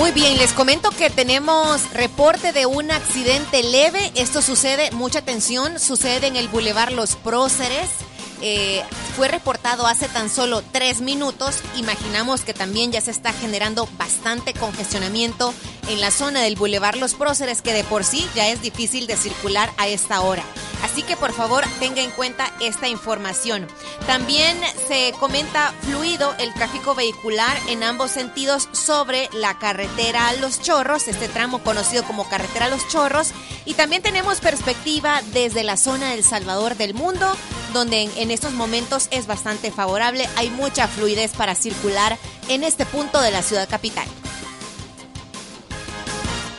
Muy bien, les comento que tenemos reporte de un accidente leve. Esto sucede, mucha atención, sucede en el Boulevard Los Próceres. Eh, fue reportado hace tan solo tres minutos. Imaginamos que también ya se está generando bastante congestionamiento en la zona del Boulevard Los Próceres, que de por sí ya es difícil de circular a esta hora. Así que por favor tenga en cuenta esta información. También se comenta fluido el tráfico vehicular en ambos sentidos sobre la carretera Los Chorros, este tramo conocido como carretera Los Chorros. Y también tenemos perspectiva desde la zona del Salvador del Mundo, donde en, estos momentos es bastante favorable. Hay mucha fluidez para circular en este punto de la ciudad capital.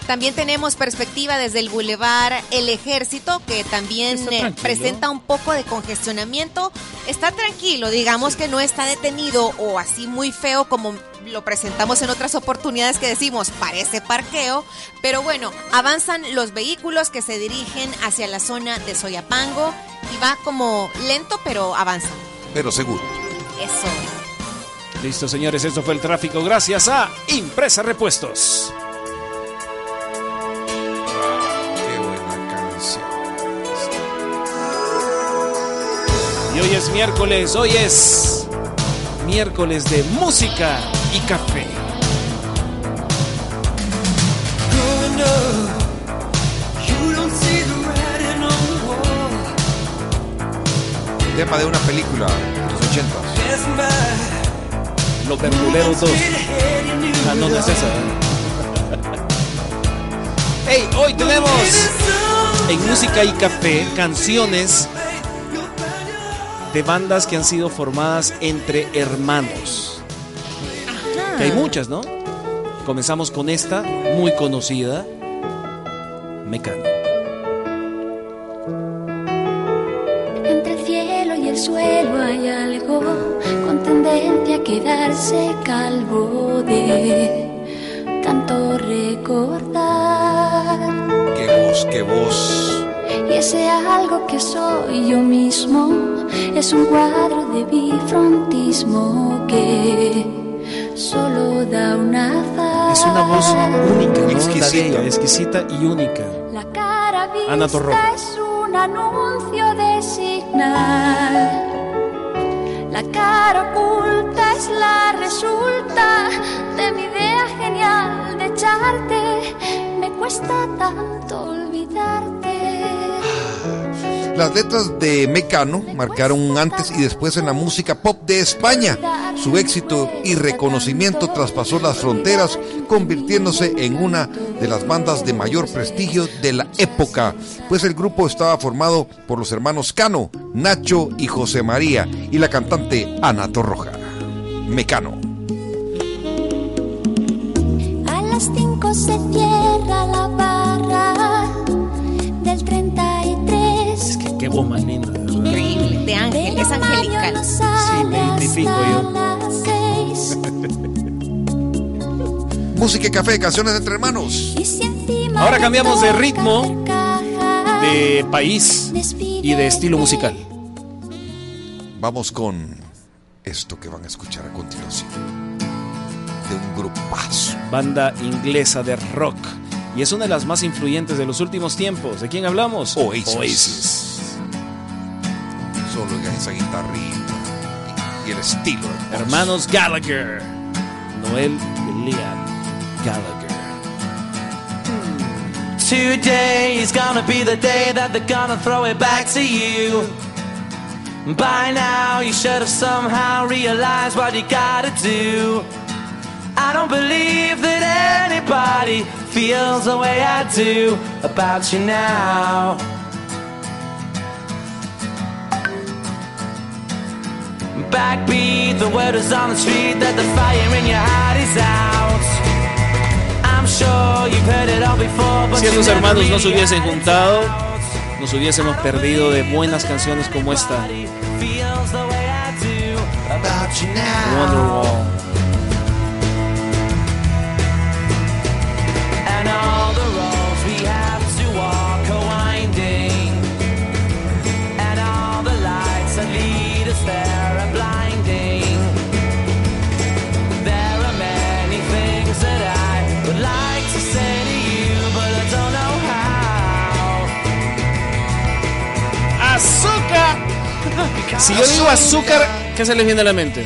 También tenemos perspectiva desde el Boulevard El Ejército, que también eh, presenta un poco de congestionamiento. Está tranquilo, digamos que no está detenido o así muy feo como lo presentamos en otras oportunidades que decimos parece parqueo, pero bueno, avanzan los vehículos que se dirigen hacia la zona de Soyapango y va como lento pero avanza. Pero seguro. Eso. Listo, señores, esto fue el tráfico gracias a Impresa Repuestos. Qué buena canción. Y hoy es miércoles, hoy es miércoles de música y café. Tema de una película de los 80. Passing by, Los verduleros 2. straight ahead, you Ah, no, no es esa. Hey, hoy tenemos en música y café canciones de bandas que han sido formadas entre hermanos. Que hay muchas, ¿no? Comenzamos con esta, muy conocida, Mecano. Quedarse calvo de tanto recordar. Qué voz, qué voz. Y ese algo que soy yo mismo es un cuadro de bifrontismo que solo da una faz. Es una voz única, ¿no? Exquisita. ella, exquisita y única. La cara Ana vista Torroja. es un anuncio de signal. La cara oculta es la resulta de mi idea genial de echarte. Me cuesta tanto olvidarte. Las letras de Mecano marcaron un antes y después en la música pop de España. Su éxito y reconocimiento traspasó las fronteras, convirtiéndose en una de las bandas de mayor prestigio de la época, pues el grupo estaba formado por los hermanos Cano, Nacho y José María y la cantante Ana Torroja. Mecano. A las 5 se cierra la voz más linda. Increíble, de ángel, es angelical. Sí, me identifico yo. Música y café, canciones entre hermanos. Ahora cambiamos de ritmo, de país y de estilo musical. Vamos con esto que van a escuchar a continuación. De un grupazo. Banda inglesa de rock. Y es una de las más influyentes de los últimos tiempos. ¿De quién hablamos? Oasis. Solo oigan esa guitarrita y, y el estilo. hermoso. Hermanos Gallagher. Noel y Liam Gallagher. Today is gonna be the day that they're gonna throw it back to you. By now, you should have somehow realized what you gotta do. I don't believe that anybody feels the way I do about you now. Backbeat, the word is on the street that the fire in your heart is out. I'm sure you've heard it all before, but Si never hermanos no se hubiesen juntado, nos hubiésemos perdido de buenas canciones como esta. feels Si yo digo azúcar, ¿qué se les viene a la mente?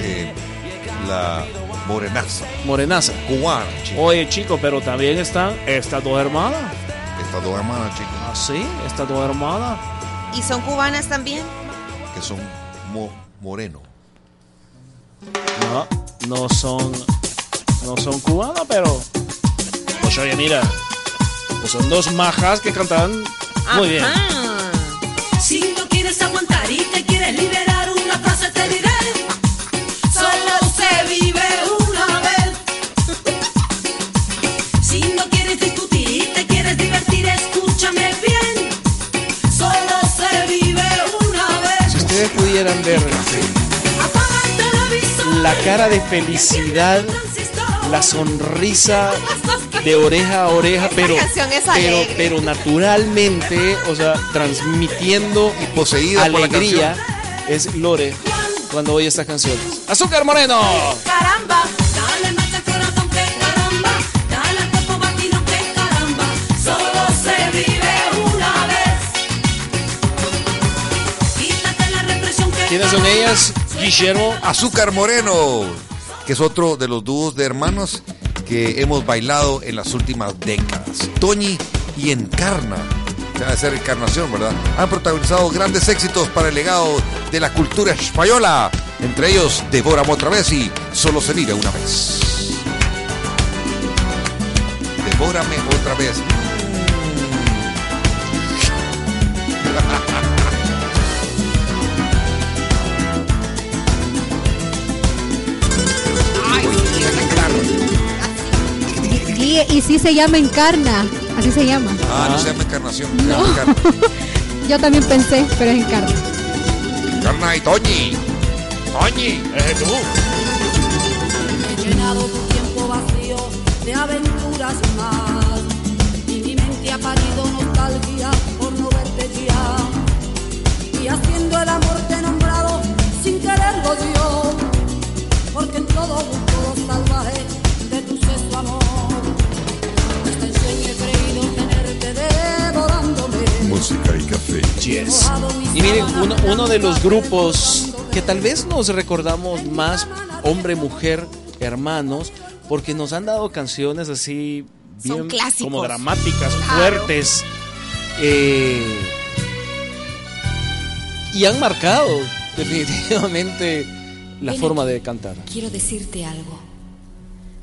Eh, la morenaza. Morenaza. Cubana, chico. Oye, chico, pero también están estas dos hermanas. Estas dos hermanas, chicos, ¿Ah, sí? Estas dos hermanas. ¿Y son cubanas también? que son mo- moreno. No, no son. No son cubanas, pero. Pues oye, mira. Pues son dos majas que cantan muy bien. No quieres aguantar y te quieres liberar, una frase te diré. Solo se vive una vez. Si no quieres discutir y te quieres divertir, escúchame bien. Solo se vive una vez. Si ustedes pudieran ver la cara de felicidad, la sonrisa de oreja a oreja, pero, pero, naturalmente, o sea, transmitiendo Y poseída por la alegría, es Lore cuando oye estas canciones. ¡Azúcar Moreno! Caramba, dale más al corazón que caramba. Dale al cuerpo batido que caramba. Solo se vive una vez. Quítate la represión que ¿Quiénes son ellas? Guillermo. Azúcar Moreno, que es otro de los dúos de hermanos que hemos bailado en las últimas décadas. Toñi y Encarna, debe ser Encarnación, ¿verdad? Han protagonizado grandes éxitos para el legado de la cultura española, entre ellos Devórame otra vez y Solo se vive una vez. Devórame otra vez. Y, y sí se llama Encarna, así se llama. Ah, no se llama encarnación. se No. encarna. Yo también pensé, pero es Encarna. Encarna y Toñi. Toñi, es tú. He llenado tu tiempo vacío de aventuras más y mi mente ha parido nostalgia por no verte ya y haciendo el amor te he nombrado sin quererlo yo porque en todo busco lo salvaje Música y café. Yes. Y miren, uno, uno de los grupos que tal vez nos recordamos más hombre, mujer, hermanos, porque nos han dado canciones así bien como dramáticas, Claro. fuertes. eh, y han marcado definitivamente la Ven forma aquí. de cantar. Quiero decirte algo.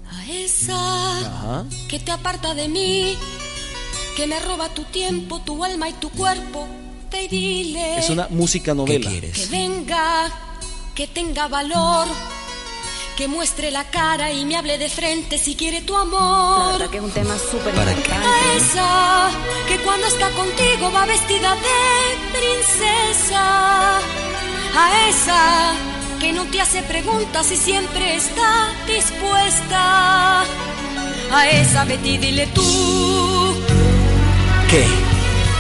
A esa Ajá. que te aparta de mí, que me roba tu tiempo, tu alma y tu cuerpo, y dile Es una música novela. que venga, que tenga valor, que muestre la cara y me hable de frente si quiere tu amor. que es un tema súper A importante. esa que cuando está contigo va vestida de princesa. A esa que no te hace preguntas y siempre está dispuesta. A esa Betty dile tú ¿Qué?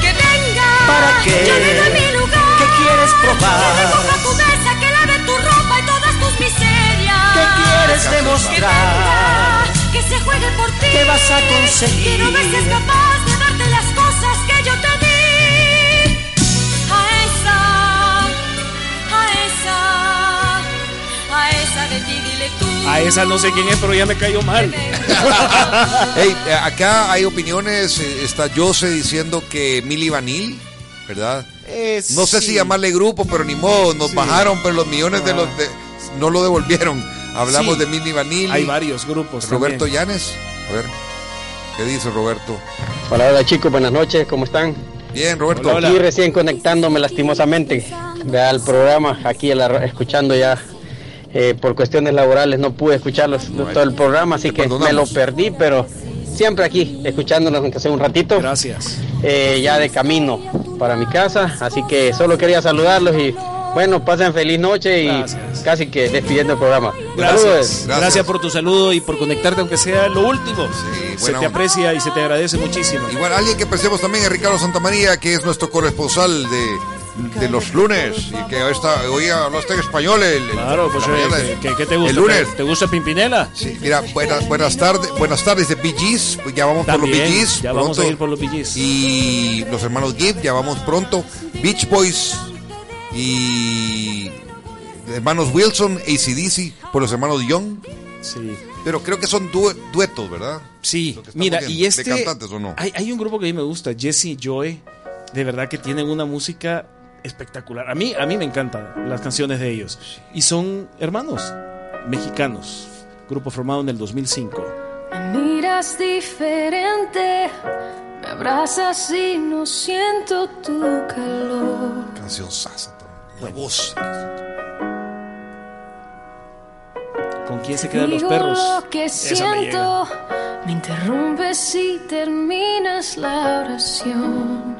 que venga. ¿Para qué? Venga a mi lugar. ¿Qué quieres probar? Que recoja tu mesa, que lave tu ropa y todas tus miserias. ¿Qué quieres Que demostrar? venga, Que se juegue por ti. ¿Qué vas a conseguir? Que no si es capaz de darte las cosas que yo te di. A esa, a esa, a esa de ti dile tú. A esa no sé quién es, pero ya me cayó mal. Hey, acá hay opiniones. eh, Está Jose diciendo que Milly Vanil, ¿verdad? Eh, no sé sí. si llamarle grupo, pero ni modo, nos Sí. bajaron, pero los millones de los de- no lo devolvieron. Hablamos Sí. de Milly Vanilli. Hay varios grupos. Roberto también. Llanes. A ver, ¿qué dice Roberto? Hola, hola chicos, buenas noches, ¿cómo están? Bien, Roberto. Aquí recién conectándome lastimosamente vea el programa, aquí escuchando ya eh, por cuestiones laborales no pude escucharlos todo el programa, así que me lo perdí, pero siempre aquí escuchándonos aunque sea un ratito. Gracias. Eh, ya de camino para mi casa, así que solo quería saludarlos y bueno, pasen feliz noche y casi que despidiendo el programa. Gracias. Saludos. Gracias. por tu saludo y por conectarte, aunque sea lo último. se buena te onda. aprecia y se te agradece muchísimo. Igual alguien que apreciamos también es Ricardo Santamaría, que es nuestro corresponsal de, de los lunes. Y que hoy habló hasta en español. El, el- Claro, pues eh, ¿qué, de- qué- qué te gusta? El lunes. ¿Te gusta Pimpinela? Sí, mira, buenas, buenas tardes, buenas tardes de Bee Gees, pues ya vamos por los También, Bee Gees. ya vamos a ir por los Bee Gees. Y los hermanos Gibb, ya vamos pronto. Beach Boys y hermanos Wilson, ACDC, por los hermanos Young. Sí. Pero creo que son due- duetos, ¿verdad? Sí, mira, viendo, y este... ¿De cantantes o no? Hay, hay un grupo que a mí me gusta, Jesse y Joy, de verdad que tienen una música espectacular. A mí, a mí me encantan las canciones de ellos. Y son hermanos mexicanos, grupo formado en el 2005. Me miras diferente, me abrazas y no siento tu calor. Canción sasa, la voz. ¿Con quién se quedan los Digo perros? lo que Esa me siento, me interrumpes y terminas la oración.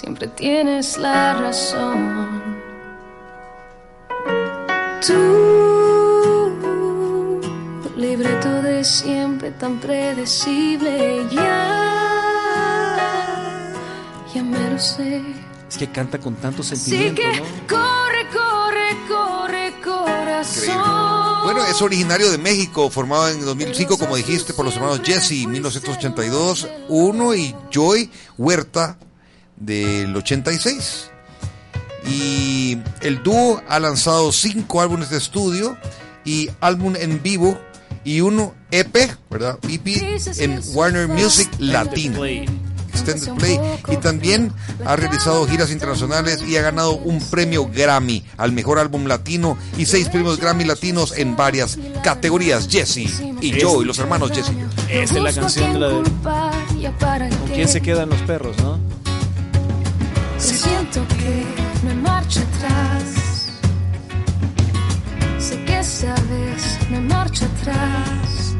Siempre tienes la razón. Tú, libreto de siempre tan predecible, ya, ya me lo sé. Es que canta con tanto Así sentimiento, que ¿no? corre, corre, corre, corazón. Bueno, es originario de México, formado en 2005, como dijiste, por los hermanos Jesse, 1982, uno y Joy Huerta del 86. Y el dúo ha lanzado cinco álbumes de estudio y álbum en vivo y uno EP, ¿verdad? EP en Warner Music Latino. Extended Play y también ha realizado giras internacionales y ha ganado un premio Grammy al mejor álbum latino y seis premios Grammy latinos en varias categorías. Jesse y yo y los hermanos Jesse. Esta es la canción de la de ¿Con quién se quedan los perros, no? Siento que me marcho atrás. Sé que sabes, me marcho atrás.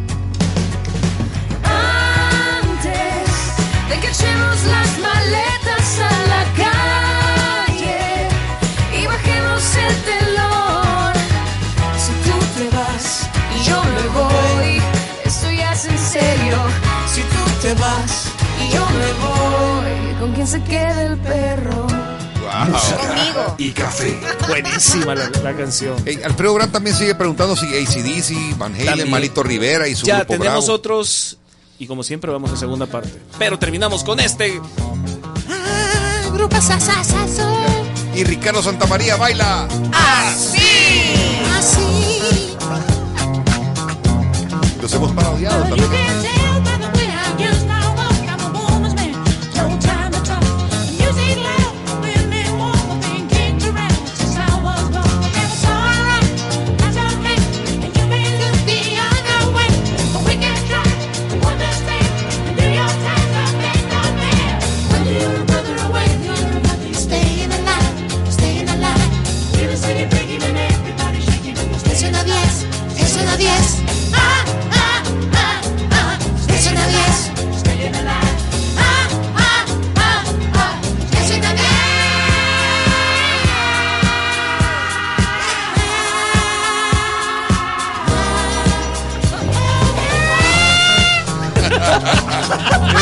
Antes de que echemos las maletas a la calle y bajemos el telón. Si tú te vas y yo me voy, esto ya es en serio. Si tú te vas y yo me voy, ¿con quién se queda el perro? Conmigo. Y café. Buenísima la, la canción. Hey, Alfredo Grant también sigue preguntando si ACDC, Van Halen, También. Malito Rivera y su Ya grupo tenemos Bravo. otros y como siempre vamos a segunda parte. Pero terminamos con este. Grupo Sasasazo. Y Ricardo Santamaría baila. Así. Así. Los hemos parodiado también.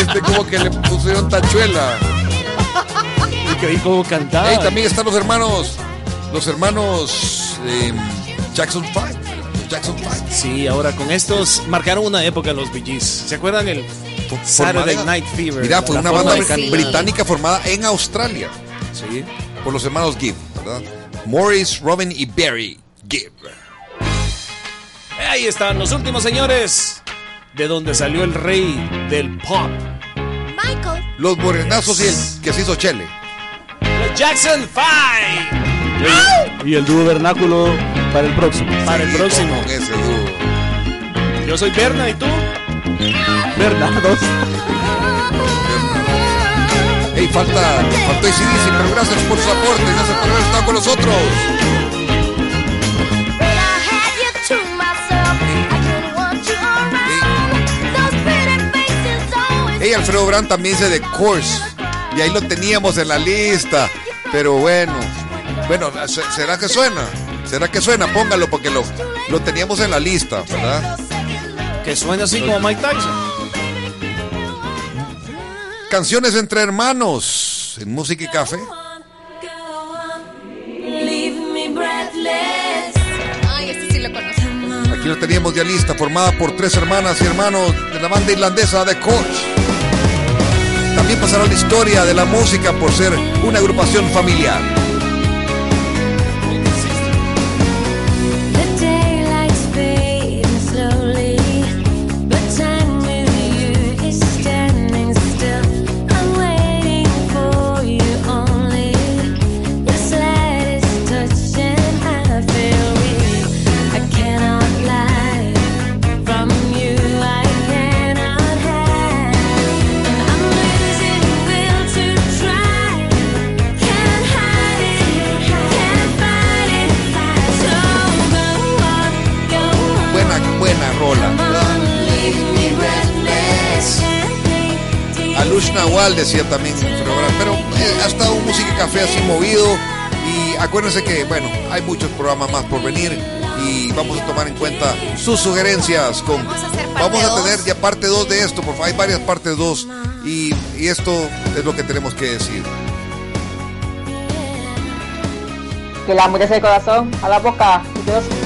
Este como que le pusieron tachuela. Y que ahí como cantaba. Hey, también están los hermanos, los hermanos eh, Jackson 5. Los Jackson 5. Sí, ahora con estos marcaron una época los Bee Gees. ¿Se acuerdan el Saturday Night Fever? Mira, fue una banda británica formada en Australia. Sí. Por los hermanos Gibb, ¿verdad? Morris, Robin y Barry Gibb. Ahí están los últimos señores. De donde salió el rey del pop. Michael. Los morenazos y el que se hizo Chele. Los Jackson 5. Y el dúo vernáculo para el próximo. Para el próximo. Con ese dúo. Yo soy Berna y tú. Bernardos. Hey, falta, faltó ACDC, pero gracias por su aporte, gracias por haber estado con nosotros. Hey, Alfredo Brand también dice The Course. Y ahí lo teníamos en la lista. Pero bueno. Bueno, ¿se- ¿será que suena? ¿Será que suena? Póngalo porque lo, lo teníamos en la lista, ¿verdad? Que suena así como Mike Tyson. Canciones entre hermanos en música y café. Leave me breathless. Ay, este sí lo conozco. Aquí lo teníamos ya lista, formada por tres hermanas y hermanos de la banda irlandesa The Coach. También pasará la historia de la música por ser una agrupación familiar. Nawal decía también, pero, pero eh, ha estado música y café así movido. Y acuérdense que, bueno, hay muchos programas más por venir y vamos a tomar en cuenta sus sugerencias. Con, Vamos a hacer parte vamos a tener ya parte 2 de esto, por favor, hay varias partes 2 y, y esto es lo que tenemos que decir. Que la hamburguesa de corazón a la boca. Dios.